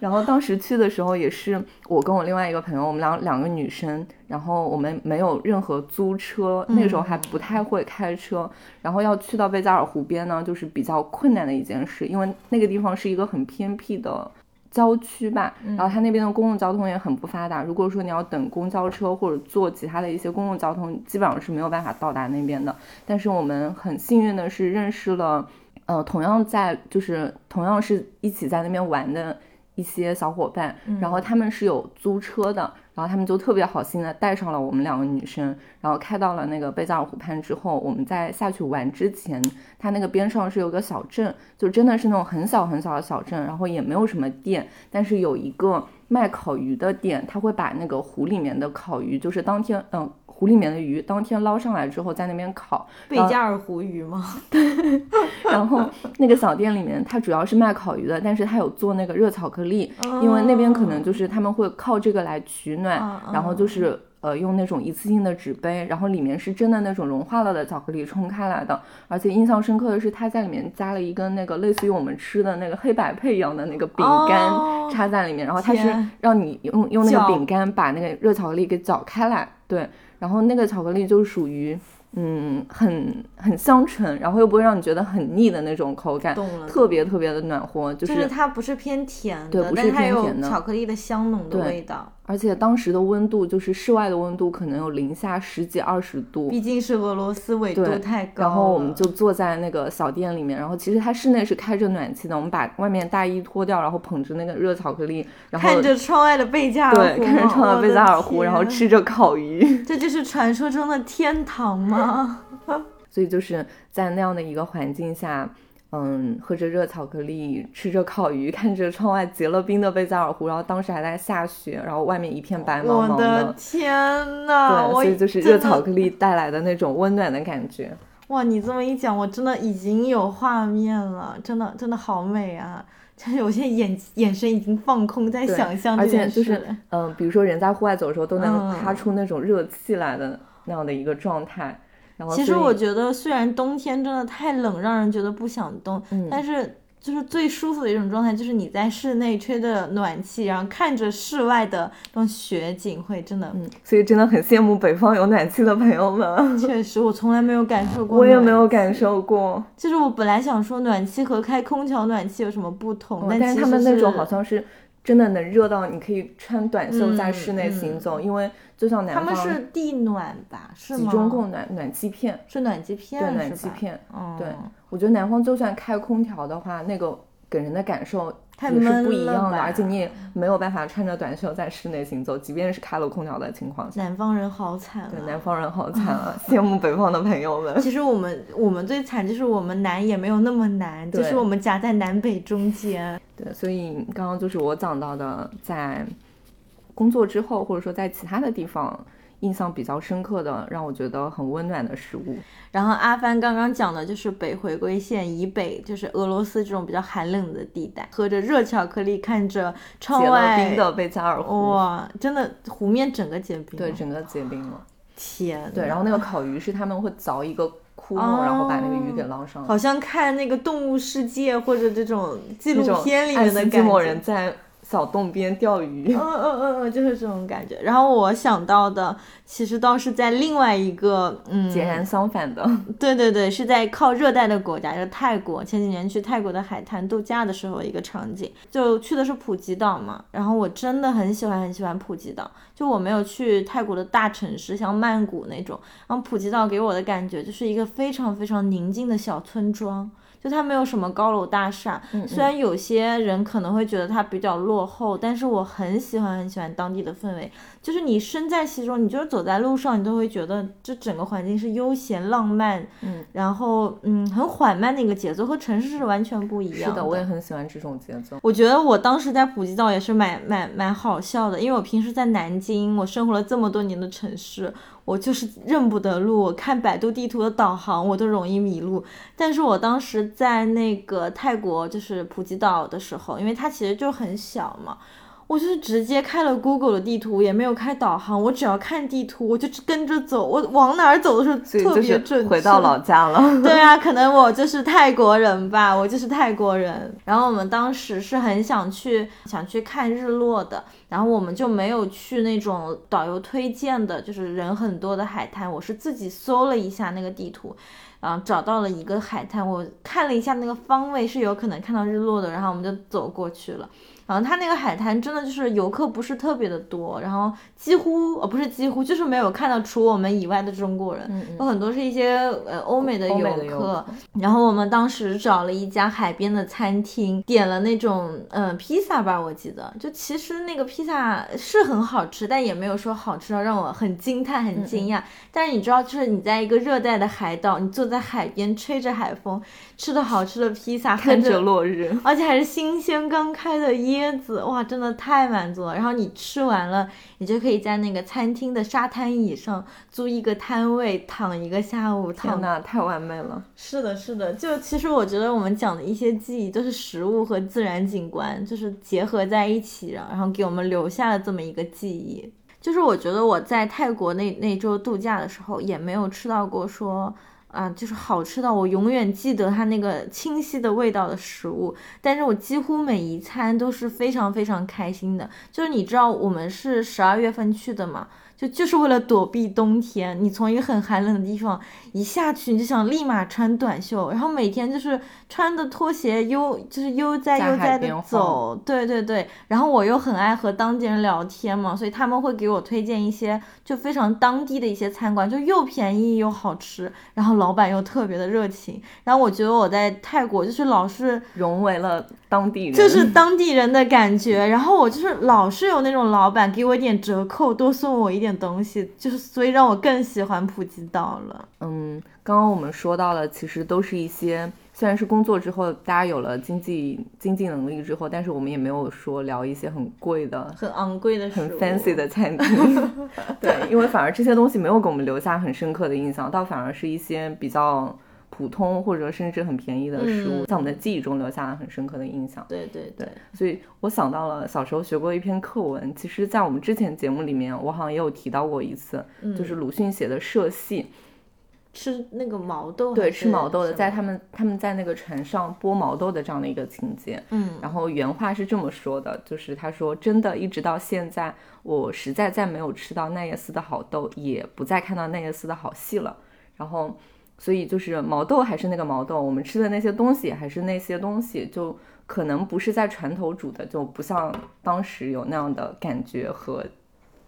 然后当时去的时候也是我跟我另外一个朋友，我们两两个女生，然后我们没有任何租车，那个时候还不太会开车，然后要去到贝加尔湖边呢，就是比较困难的一件事，因为那个地方是一个很偏僻的郊区吧，然后它那边的公共交通也很不发达。如果说你要等公交车或者坐其他的一些公共交通，基本上是没有办法到达那边的。但是我们很幸运的是认识了，呃，同样在就是同样是一起在那边玩的一些小伙伴，然后他们是有租车的，然后他们就特别好心的带上了我们两个女生，然后开到了那个贝加尔湖畔之后，我们在下去玩之前，它那个边上是有个小镇，就真的是那种很小很小的小镇，然后也没有什么店，但是有一个卖烤鱼的店，他会把那个湖里面的烤鱼，就是当天嗯、湖里面的鱼当天捞上来之后在那边烤，贝加尔湖鱼吗？对然后那个小店里面，它主要是卖烤鱼的，但是它有做那个热巧克力，因为那边可能就是他们会靠这个来取暖，嗯然后就是呃用那种一次性的纸杯，然后里面是真的那种融化了的巧克力冲开来的，而且印象深刻的是它在里面加了一根那个类似于我们吃的那个黑白配一样的那个饼干哦插在里面，然后它是让你用用那个饼干把那个热巧克力给搅开来，对，然后那个巧克力就属于。嗯，很很香醇，然后又不会让你觉得很腻的那种口感，懂了特别特别的暖和，就就是是它不是偏甜的，对不是但是它有偏甜的巧克力的香浓的味道。而且当时的温度就是室外的温度可能有零下十几二十度，毕竟是俄罗斯纬度太高了，然后我们就坐在那个小店里面，然后其实它室内是开着暖气的，我们把外面大衣脱掉，然后捧着那个热巧克力，然后看着窗外的贝加尔湖，对看着窗外的贝加尔湖，然后吃着烤鱼，这就是传说中的天堂吗？所以就是在那样的一个环境下。嗯，喝着热巧克力，吃着烤鱼，看着窗外结了冰的贝加尔湖，然后当时还在下雪，然后外面一片白茫茫我的天呐，对，所以就是热巧克力带来的那种温暖的感觉。哇，你这么一讲，我真的已经有画面了，真的真的好美啊！就是我现在眼眼神已经放空，在想象这而且。就是，嗯、比如说人在户外走的时候都能嗯哈出那种热气来的那样的一个状态。然后其实我觉得，虽然冬天真的太冷，让人觉得不想动，嗯但是就是最舒服的一种状态，就是你在室内吹着暖气，然后看着室外的那种雪景，会真的，嗯，所以真的很羡慕北方有暖气的朋友们。确实我从来没有感受过。我也没有感。受过，就是我本来想说暖气和开空调暖气有什么不同，嗯但是他们那种好像是真的能热到你可以穿短袖在嗯室内嗯行走，因为就像南方他方们是地暖吧？是吗？集中供暖暖气片，是暖气片，对暖气片。嗯，对我觉得南方就算开空调的话，那个给人的感受太不一样的，而且你也没有办法穿着短袖在室内行走，即便是开了空调的情况下。南方人好惨啊！对，南方人好惨啊，羡慕北方的朋友们。其实我们我们最惨就是我们南也没有那么难，就是我们夹在南北中间。对，所以刚刚就是我讲到的，在工作之后，或者说在其他的地方印象比较深刻的，让我觉得很温暖的食物。然后阿帆刚刚讲的就是北回归线以北，就是俄罗斯这种比较寒冷的地带，喝着热巧克力，看着窗外冰的贝加尔湖，哇，真的湖面整个结冰了。对，整个结冰了。天，对，然后那个烤鱼是他们会凿一个窟窿，哦然后把那个鱼给捞上来。好像看那个《动物世界》或者这种纪录片里面的感觉。斯基摩人在小洞边钓鱼。嗯嗯嗯嗯，就是这种感觉。然后我想到的，其实倒是在另外一个，嗯，截然相反的，对对对，是在靠热带的国家，就是泰国。前几年去泰国的海滩度假的时候，一个场景，就去的是普吉岛嘛。然后我真的很喜欢很喜欢普吉岛，就我没有去泰国的大城市，像曼谷那种。然后普吉岛给我的感觉就是一个非常非常宁静的小村庄。就它没有什么高楼大厦，虽然有些人可能会觉得它比较落后，但是我很喜欢很喜欢当地的氛围。就是你身在其中，你就是走在路上，你都会觉得这整个环境是悠闲浪漫，嗯，然后嗯很缓慢的一个节奏，和城市是完全不一样是的，我也很喜欢这种节奏。我觉得我当时在普吉岛也是蛮蛮蛮好笑的，因为我平时在南京，我生活了这么多年的城市，我就是认不得路，我看百度地图的导航我都容易迷路。但是我当时在那个泰国就是普吉岛的时候，因为它其实就很小嘛。我就是直接开了 Google 的地图，也没有开导航，我只要看地图，我就跟着走，我往哪儿走的时候特别准确。回到老 家了。对啊，可能我就是泰国人吧，我就是泰国人。然后我们当时是很想去想去看日落的，然后我们就没有去那种导游推荐的，就是人很多的海滩。我是自己搜了一下那个地图，然后找到了一个海滩，我看了一下那个方位是有可能看到日落的，然后我们就走过去了。然后它那个海滩真的就是游客不是特别的多，然后几乎呃不是几乎就是没有看到除我们以外的中国人，有很多是一些呃欧美的游游客然后我们当时找了一家海边的餐厅，点了那种嗯、呃披萨吧，我记得就其实那个披萨是很好吃，但也没有说好吃到让我很惊叹、很惊讶。但是你知道，就是你在一个热带的海岛，你坐在海边吹着海风，吃的好吃的披萨，看着着落日，而且还是新鲜刚开的椰子，哇，真的太满足了。然后你吃完了，你就可以在那个餐厅的沙滩椅上租一个摊位躺一个下午，躺天呐，太完美了！是的，是的，就其实我觉得我们讲的一些记忆都是食物和自然景观，就是结合在一起，然后给我们留下了这么一个记忆。就是我觉得我在泰国那那周度假的时候，也没有吃到过说啊，就是好吃到我永远记得它那个清晰的味道的食物，但是我几乎每一餐都是非常非常开心的。就是你知道我们是十二月份去的嘛，就就是为了躲避冬天。你从一个很寒冷的地方一下去，你就想立马穿短袖，然后每天就是穿的拖鞋悠就是悠哉悠哉的走，对对对。然后我又很爱和当地人聊天嘛，所以他们会给我推荐一些就非常当地的一些餐馆，就又便宜又好吃，然后老板又特别的热情。然后我觉得我在泰国就是老是融为了当地人，就是 当地人的感觉，然后我就是老是有那种老板给我一点折扣，多送我一点东西，就是所以让我更喜欢普吉岛了。嗯，刚刚我们说到了，其实都是一些虽然是工作之后大家有了经济经济能力之后，但是我们也没有说聊一些很贵的。很昂贵的很 fancy 的餐厅，对，因为反而这些东西没有给我们留下很深刻的印象，倒反而是一些比较普通或者甚至很便宜的食物，嗯在我们的记忆中留下了很深刻的印象。对对对，所以我想到了小时候学过一篇课文，其实，在我们之前节目里面，我好像也有提到过一次，嗯就是鲁迅写的《社戏》，吃那个毛豆对，吃毛豆的，在他们他们在那个船上剥毛豆的这样的一个情节。嗯然后原话是这么说的，就是他说：“真的，一直到现在，我实在再没有吃到奈叶斯的好豆，也不再看到奈叶斯的好戏了。然后，所以就是毛豆还是那个毛豆，我们吃的那些东西还是那些东西，就可能不是在船头煮的，就不像当时有那样的感觉和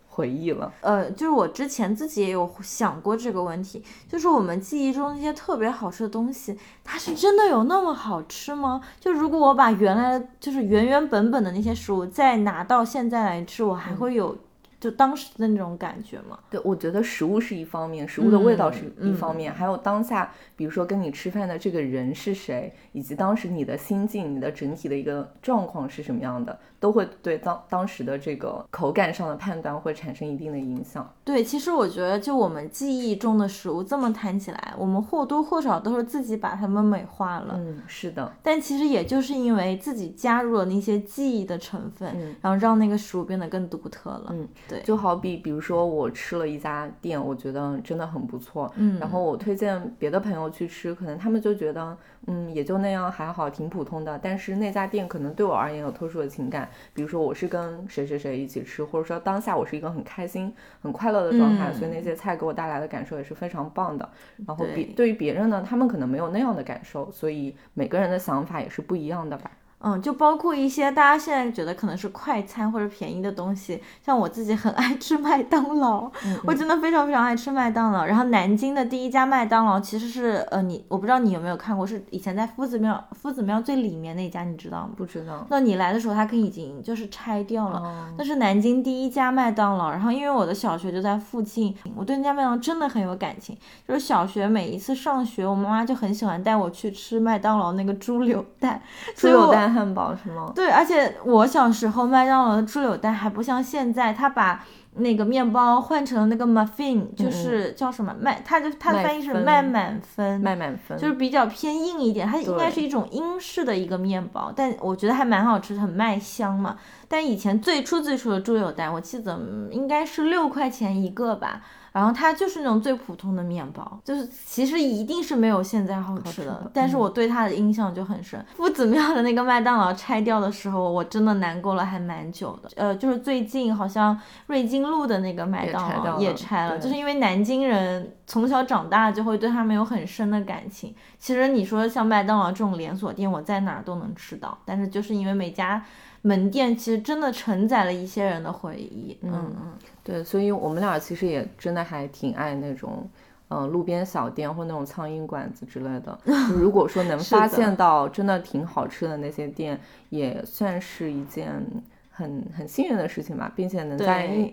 回忆了。呃，就是我之前自己也有想过这个问题，就是我们记忆中那些特别好吃的东西，它是真的有那么好吃吗？就如果我把原来就是原原本本的那些食物再拿到现在来吃，我还会有就当时的那种感觉嘛？对，我觉得食物是一方面，食物的味道是一嗯方面，还有当下，比如说跟你吃饭的这个人是谁，以及当时你的心境、你的整体的一个状况是什么样的，都会对当当时的这个口感上的判断会产生一定的影响。对，其实我觉得，就我们记忆中的食物这么谈起来，我们或多或少都是自己把它们美化了。嗯，是的，但其实也就是因为自己加入了那些记忆的成分，嗯然后让那个食物变得更独特了。嗯，对，就好比比如说我吃了一家店，我觉得真的很不错，嗯，然后我推荐别的朋友去吃，可能他们就觉得，嗯，也就那样，还好，挺普通的。但是那家店可能对我而言有特殊的情感，比如说我是跟谁谁谁一起吃，或者说当下我是一个很开心、很快乐的状态，嗯所以那些菜给我带来的感受也是非常棒的。然后别对对于别人呢，他们可能没有那样的感受，所以每个人的想法也是不一样的吧。嗯，就包括一些大家现在觉得可能是快餐或者便宜的东西，像我自己很 爱吃麦当劳，嗯我真的非常非常爱吃麦当劳。然后南京的第一家麦当劳其实是呃你我不知道你有没有看过，是以前在夫子庙夫子庙最里面那家，你知道吗？不知道。那你来的时候，它可已经就是拆掉了。哦那是南京第一家麦当劳，然后因为我的小学就在附近，我对那家麦当劳真的很有感情。就是小学每一次上学，我妈妈就很喜欢带我去吃麦当劳那个猪柳蛋，猪所以我柳蛋汉堡是吗？对，而且我小时候麦当劳的猪柳蛋还不像现在，他把那个面包换成了那个 muffin，就是叫什么麦，它就它的翻译是麦满分，麦满分就是比较偏硬一点，它应该是一种英式的一个面包，但我觉得还蛮好吃，很麦香嘛。但以前最初最初的猪柳蛋，我记得嗯应该是六块钱一个吧。然后它就是那种最普通的面包，就是其实一定是没有现在好吃的，吃的但是嗯我对它的印象就很深。夫子庙的那个麦当劳拆掉的时候，我真的难过了还蛮久的。呃，就是最近好像瑞金路的那个麦当劳也拆了，就是因为南京人从小长大就会对他们有很深的感情。其实你说像麦当劳这种连锁店，我在哪儿都能吃到，但是就是因为每家门店其实真的承载了一些人的回忆。嗯嗯，对，所以我们俩其实也真的还挺爱那种，嗯、路边小店或那种苍蝇馆子之类的。就如果说能发现到真的挺好吃的那些店，也算是一件很很幸运的事情吧，并且能在。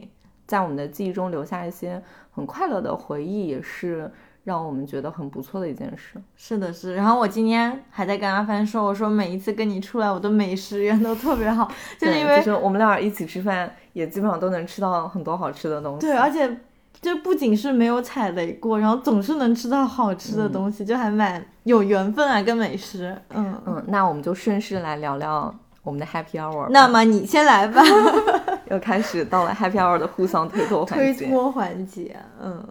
在我们的记忆中留下一些很快乐的回忆，也是让我们觉得很不错的一件事。是的，是。然后我今天还在跟阿帆说，我说每一次跟你出来，我的美食缘都特别好，就是因为就是我们俩一起吃饭，也基本上都能吃到很多好吃的东西。对，而且就不仅是没有踩雷过，然后总是能吃到好吃的东西，就还蛮有缘分啊，跟美食。嗯，嗯，那我们就顺势来聊聊我们的 Happy Hour。那么你先来吧，又开始到了 Happy Hour 的互相推脱环节。推脱环节。嗯，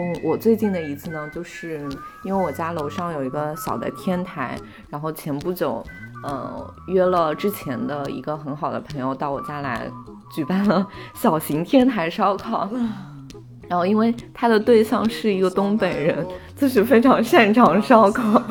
嗯，我最近的一次呢，就是因为我家楼上有一个小的天台，然后前不久，呃，约了之前的一个很好的朋友到我家来举办了小型天台烧烤。然后，因为他的对象是一个东北人，就是非常擅长烧 烤。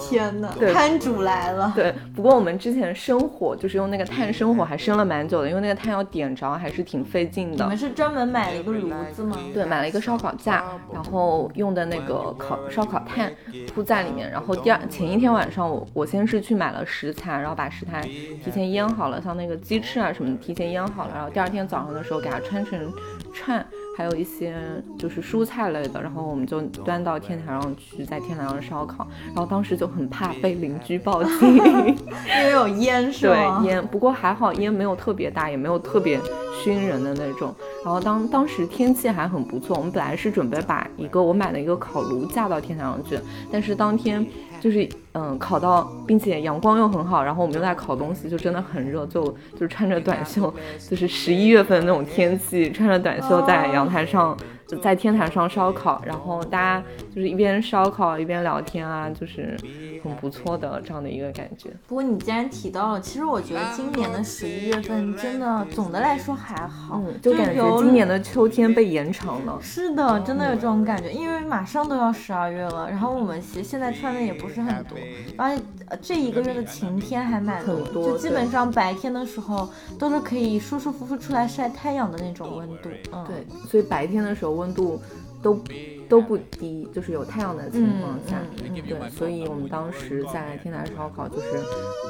天呐，摊主来了。对，不过我们之前生火就是用那个炭生火，还生了蛮久的，因为那个炭要点着还是挺费劲的你们。是专门买了一个炉子吗？对，买了一个烧烤架，然后用的那个烤烧烤炭铺在里面，然后第二前一天晚上我我先是去买了食材，然后把食材提前腌好了，像那个鸡翅啊什么的提前腌好了，然后第二天早上的时候给它穿成串，还有一些就是蔬菜类的，然后我们就端到天台上去，在天台上烧烤，然后当时就很怕被邻居报警。因为有烟 是吗？对烟，不过还好烟没有特别大，也没有特别熏人的那种。然后当当时天气还很不错，我们本来是准备把一个我买的一个烤炉架到天台上去，但是当天就是嗯烤到，并且阳光又很好，然后我们又在烤东西，就真的很热，就就穿着短袖，就是十一月份那种天气，穿着短袖在阳台上就在天台上烧烤，然后大家就是一边烧烤一边聊天啊，就是很不错的这样的一个感觉。不过你既然提到了，其实我觉得今年的十一月份真的总的来说还好，嗯，就感觉今年的秋天被延长了。是的，真的有这种感觉，因为马上都要十二月了，然后我们其实现在穿的也不是很多，而且呃这一个月的晴天还蛮多多就基本上白天的时候都是可以舒舒服服出来晒太阳的那种温度。嗯，对，所以白天的时候温度都都不低，就是有太阳的情况下，嗯对，所以我们当时在天台烧烤，就是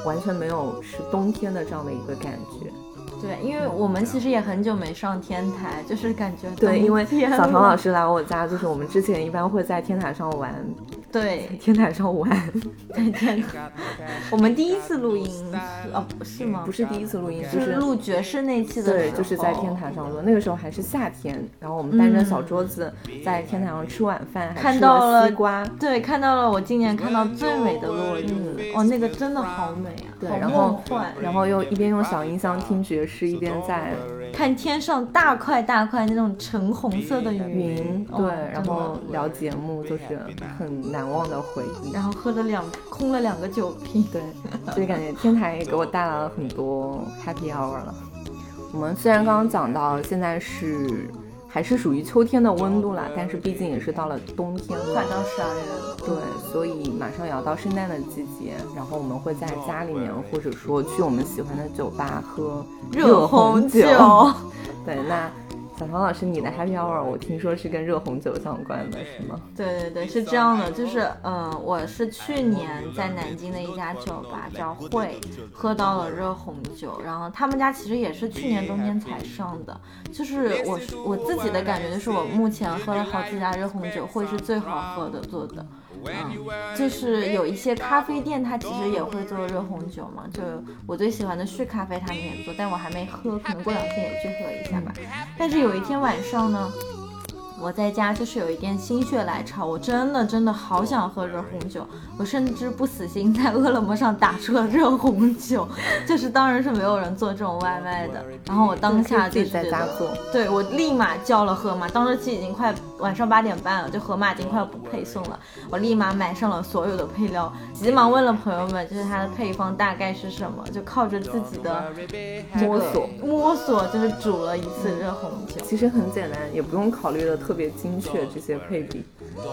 完全没有是冬天的这样的一个感觉。对，因为我们其实也很久没上天台，就是感觉对，因为小唐老师来我家，就是我们之前一般会在天台上玩，对 天台上玩，在天台，我们第一次录音哦不是吗？不是第一次录音，就就是是录爵士那期的时候，对，就是在天台上录。那个时候还是夏天，然后我们搬着小桌子在天台上吃晚饭，还看吃到了西瓜。对，看到了我今年看到最美的落日，哦，那个真的好美啊，好对然后梦幻。然后又一边用小音箱听爵士，一边在看天上大块大块那种橙红色的云，云，哦对，然后聊节目，就是很难忘的回忆。然后喝了两空了两个酒瓶，对，所以感觉天台也给我带来了很多 happy hour 了。我们虽然刚刚讲到现在是还是属于秋天的温度啦，但是毕竟也是到了冬天了。快到十二月了。对，所以马上也要到圣诞的季节，然后我们会在家里面，或者说去我们喜欢的酒吧喝热红红酒 对，那小唐老师，你的 happy hour 我听说是跟热红酒相关的，是吗？对对对，是这样的，就是嗯、呃我是去年在南京的一家酒吧叫会，喝到了热红酒，然后他们家其实也是去年冬天才上的，就是我是我自己的感觉就是我目前喝了好几家热红酒，会是最好喝的做的。嗯，就是有一些咖啡店，它其实也会做热红酒嘛。就我最喜欢的旭咖啡，他们也做，但我还没喝，可能过两天也去喝一下吧。但是有一天晚上呢，我在家就是有一点心血来潮，我真的真的好想喝热红酒，我甚至不死心在饿了么上打出了热红酒，就是当然是没有人做这种外卖的，然后我当下就在家做。对我立马叫了喝嘛，当时其实已经快晚上八点半了，就盒马已经快要不配送了，我立马买上了所有的配料，急忙问了朋友们，就是它的配方大概是什么，就靠着自己的摸索摸索，就是煮了一次热红酒。其实很简单，也不用考虑的特别精确这些配比。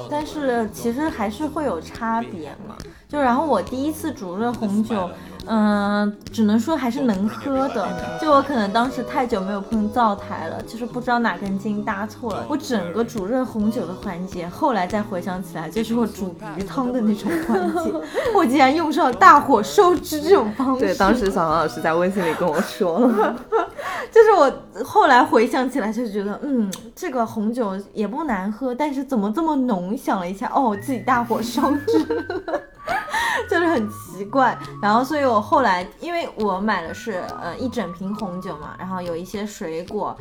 但是其实还是会有差别嘛。就然后我第一次煮热红酒，嗯、只能说还是能喝的。就我可能当时太久没有碰灶台了，就是不知道哪根筋搭错了。我整个煮热红酒的环节，后来再回想起来，就是我煮鱼汤的那种环节，我竟然用上了大火收汁这种方式。对，当时小王老师在微信里跟我说，就是我后来回想起来，就觉得，嗯，这个红酒也不难喝，但是怎么这么浓？想了一下，哦，自己大火烧制，就是很奇怪。然后，所以我后来，因为我买的是呃一整瓶红酒嘛，然后有一些水果，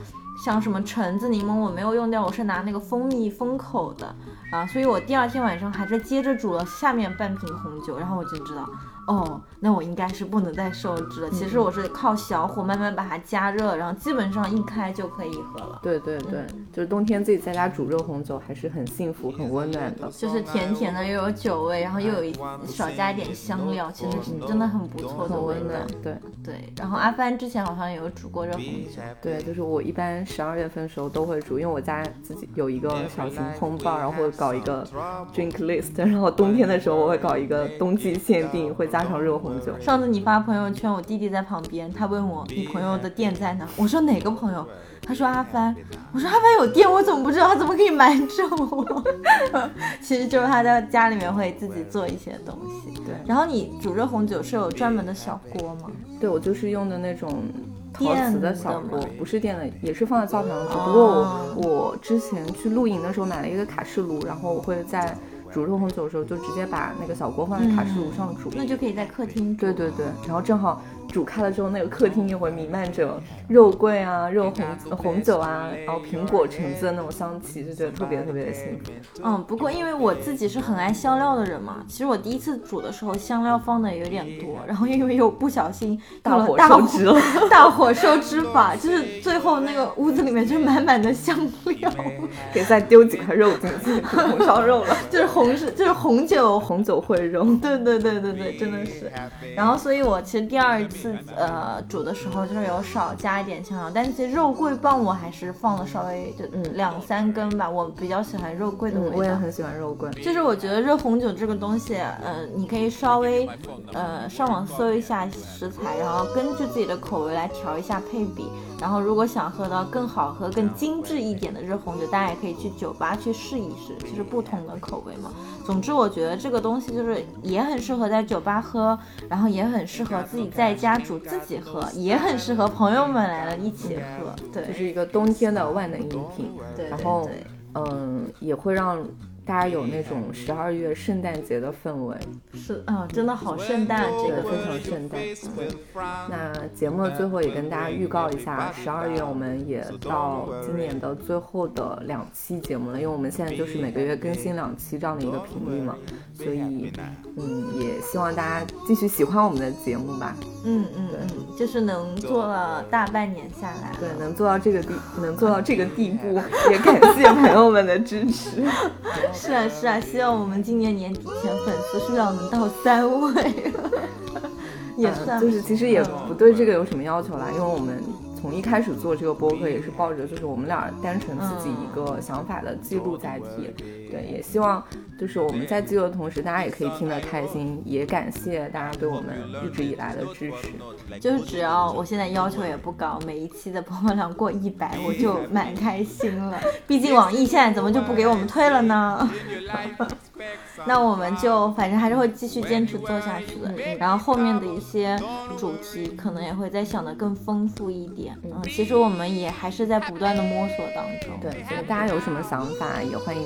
像什么橙子、柠檬，我没有用掉，我是拿那个蜂蜜封口的啊，所以我第二天晚上还是接着煮了下面半瓶红酒，然后我就知道。哦，那我应该是不能再受制了。其实我是靠小火慢慢把它加热，然后基本上一开就可以喝了，对对对，就是冬天自己在家煮热红酒还是很幸福、很温暖的。就是甜甜的，又有酒味，然后又有一少加一点香料，其实是真的很不错很温暖。，对对，然后阿帆之前好像也有煮过热红酒，对，就是我一般十二月份的时候都会煮，因为我家自己有一个小型 home bar，然后会搞一个 drink list，然后冬天的时候我会搞一个冬季限定，会加上热红酒。上次你发朋友圈，我弟弟在旁边，他问我你朋友的店在哪？我说哪个朋友？他说阿帆。我说阿帆有店，我怎么不知道？他怎么可以瞒着我？其实就是他在家里面会自己做一些东西。对然后你煮热红酒是有专门的小锅吗？对，我就是用的那种陶电瓷的小锅，不是电的，也是放在灶台上，煮不过我、哦我之前去露营的时候买了一个卡式炉，然后我会在煮肉红酒的时候就直接把那个小锅放在卡式炉上煮。那就可以在客厅煮。对对对，然后正好煮开了之后，那个客厅也会弥漫着肉桂啊、肉红红酒啊，然后苹果橙子的那种香气，就觉得特别特别的幸福。嗯，不过因为我自己是很爱香料的人嘛，其实我第一次煮的时候香料放的有点多，然后因为又不小心大火用了大收汁了，大火收汁法，就是最后那个屋子里面就是满满的香料，可以再丢几块肉进去，煮红烧肉了。就是红是就是红酒红酒烩肉，对对对对对，真的是。然后，所以我其实第二次呃煮的时候，就是有少加一点香料，但其实肉桂棒我还是放了稍微就嗯两三根吧，我比较喜欢肉桂的味嗯，道。我也很喜欢肉桂。就是我觉得热红酒这个东西，呃，你可以稍微呃上网搜一下食材，然后根据自己的口味来调一下配比。然后如果想喝到更好喝、更精致一点的热红酒，大家也可以去酒吧去试一试，就是不同的口味嘛。总之，我觉得这个东西就是也很适合在酒吧喝，然后也很适合自己在家煮自己喝，也很适合朋友们来了一起喝。对，就是一个冬天的万能饮品，对，然后嗯，也会让大家有那种十二月圣诞节的氛围，是啊、真的好圣诞啊这对，个非常圣诞。对，那节目的最后也跟大家预告一下，十二月我们也到今年的最后的两期节目了，因为我们现在就是每个月更新两期这样的一个频率嘛，所以嗯，也希望大家继续喜欢我们的节目吧。嗯嗯嗯，就是能做了大半年下来，对，能做到这个地，能做到这个地步，也感谢朋友们的支持。是啊是啊，希望我们今年年底前粉丝数量能到三位，也算、嗯就是其实也不对这个有什么要求啦，因为我们从一开始做这个播客也是抱着就是我们俩单纯自己一个想法的记录载体，对，也希望就是我们在记录的同时，大家也可以听得开心，也感谢大家对我们一直以来的支持。就是只要我现在要求也不高，每一期的播放量过一百，我就蛮开心了。毕竟网易现在怎么就不给我们退了呢？那我们就反正还是会继续坚持做下去的，然后后面的一些主题可能也会再想的更丰富一点。嗯，其实我们也还是在不断的摸索当中。对，所以大家有什么想法，也欢迎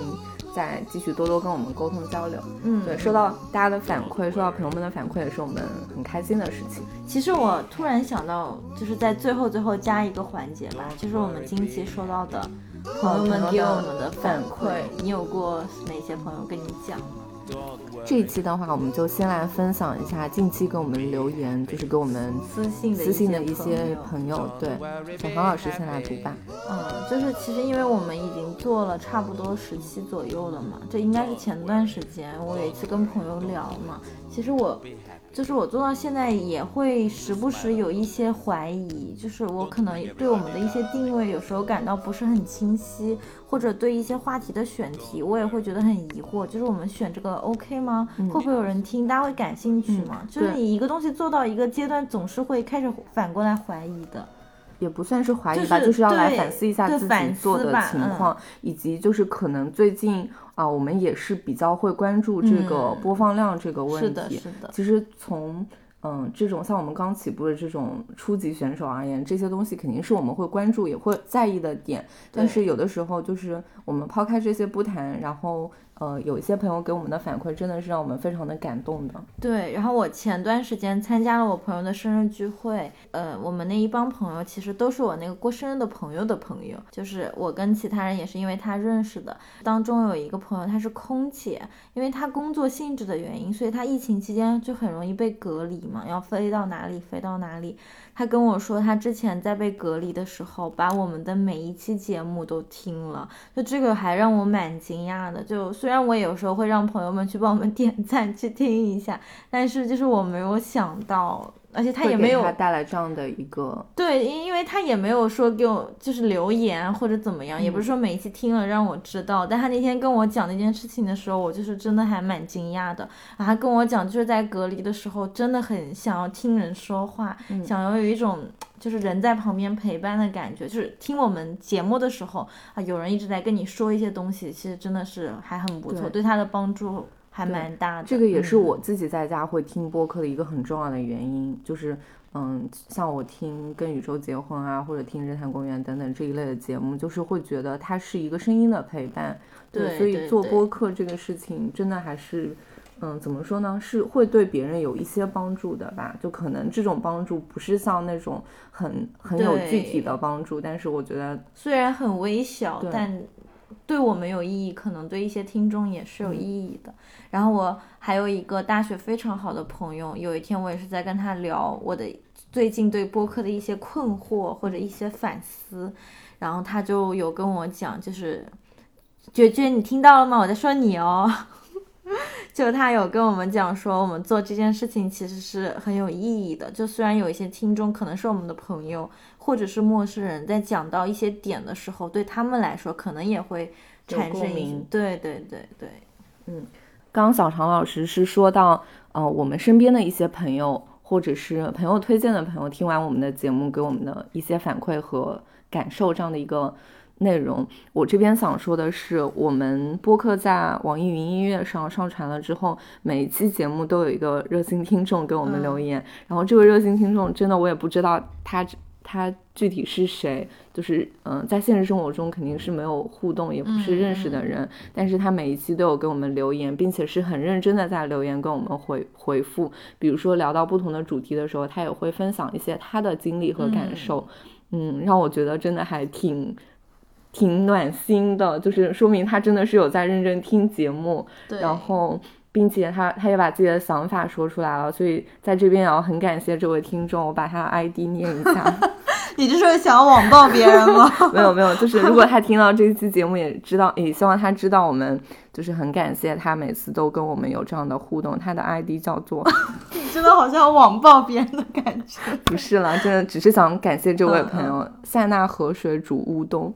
再继续多多跟我们沟通交流。嗯，对，收到大家的反馈，收到朋友们的反馈，也是我们很开心的事情。其实我突然想到，就是在最后最后加一个环节吧，就是我们近期收到的朋友们给我们的反馈，你有过哪些朋友跟你讲？这一期的话，我们就先来分享一下近期给我们留言，就是给我们私信的私信的一些朋友。对，小黄老师先来读吧。嗯，就是其实因为我们已经做了差不多十期左右了嘛，这应该是前段时间我有一次跟朋友聊嘛，其实我就是我做到现在也会时不时有一些怀疑，就是我可能对我们的一些定位有时候感到不是很清晰，或者对一些话题的选题我也会觉得很疑惑，就是我们选这个 OK 吗？会不会有人听？大家会感兴趣吗？就是你一个东西做到一个阶段，总是会开始反过来怀疑的。也不算是怀疑吧，就是就是要来反思一下自己做的情况，以及就是可能最近啊，我们也是比较会关注这个嗯播放量这个问是题。的，是的。其实从嗯这种像我们刚起步的这种初级选手而言，这些东西肯定是我们会关注也会在意的点。但是有的时候就是我们抛开这些不谈，然后呃有一些朋友给我们的反馈真的是让我们非常的感动的。对，然后我前段时间参加了我朋友的生日聚会，呃，我们那一帮朋友其实都是我那个过生日的朋友的朋友，就是我跟其他人也是因为他认识的。当中有一个朋友他是空姐，因为他工作性质的原因，所以他疫情期间就很容易被隔离嘛，要飞到哪里飞到哪里。他跟我说，他之前在被隔离的时候，把我们的每一期节目都听了，就这个还让我蛮惊讶的。就虽然我有时候会让朋友们去帮我们 点赞去听一下，但是就是我没有想到，而且他也没有他带来这样的一个对，因因为他也没有说给我就是留言或者怎么样，也不是说每一期听了让我知道。但他那天跟我讲那件事情的时候，我就是真的还蛮惊讶的。然后他跟我讲，就是在隔离的时候，真的很想要听人说话，想要有一种就是人在旁边陪伴的感觉。就是听我们节目的时候啊，有人一直在跟你说一些东西，其实真的是还很不错，对对他的帮助还蛮大的。这个也是嗯我自己在家会听播客的一个很重要的原因，就是嗯，像我听《跟宇宙结婚》啊，或者听《日坛公园》等等这一类的节目，就是会觉得它是一个声音的陪伴。对所以做播客这个事情真的还是。嗯，怎么说呢？是会对别人有一些帮助的吧？就可能这种帮助不是像那种很很有具体的帮助，但是我觉得虽然很微小，但对我们有意义，可能对一些听众也是有嗯意义的。然后我还有一个大学非常好的朋友，有一天我也是在跟他聊我的最近对播客的一些困惑或者一些反思，然后他就有跟我讲，就是娟娟，你听到了吗？我在说你哦。就他有跟我们讲说，我们做这件事情其实是很有意义的。就虽然有一些听众可能是我们的朋友，或者是陌生人，在讲到一些点的时候，对他们来说可能也会产生共鸣对对对对，刚刚小常老师是说到，呃，我们身边的一些朋友，或者是朋友推荐的朋友，听完我们的节目给我们的一些反馈和感受这样的一个内容。我这边想说的是，我们播客在网易云音乐上上传了之后，每一期节目都有一个热心听众给我们留言，然后这位热心听众真的我也不知道他他具体是谁，就是嗯、呃在现实生活中肯定是没有互动，也不是认识的人，但是他每一期都有给我们留言，并且是很认真的在留言跟我们回回复。比如说聊到不同的主题的时候，他也会分享一些他的经历和感受，嗯让我觉得真的还挺。挺暖心的，就是说明他真的是有在认真听节目，对，然后并且他他也把自己的想法说出来了，所以在这边也要很感谢这位听众，我把他的 ID 念一下。你这是想要网暴别人吗？没有没有，就是如果他听到这一期节目，也知道，也希望他知道我们就是很感谢他每次都跟我们有这样的互动。他的 ID 叫做你真的好像网暴别人的感觉。不是了，真的只是想感谢这位嗯朋友，塞纳河水煮乌冬。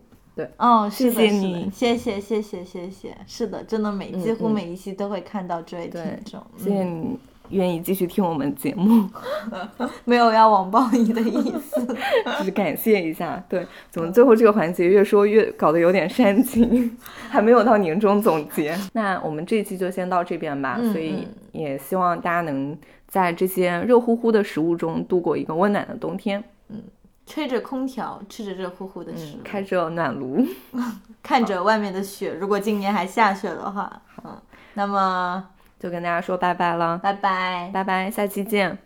哦，是的谢谢你谢谢谢谢谢谢，是的，真的每几乎嗯每一期都会看到这位听对众，谢谢嗯你愿意继续听我们节目，没有要网暴你的意思。只是感谢一下。对，怎么最后这个环节越说越搞得有点煽情，还没有到年终总结。那我们这一期就先到这边吧，嗯所以嗯也希望大家能在这些热乎乎的食物中度过一个温暖的冬天。吹着空调，吃着热乎乎的食嗯物，，开着暖炉。看着外面的雪。如果今年还下雪的话，嗯，那么就跟大家说拜拜了，拜拜。拜拜，下期见。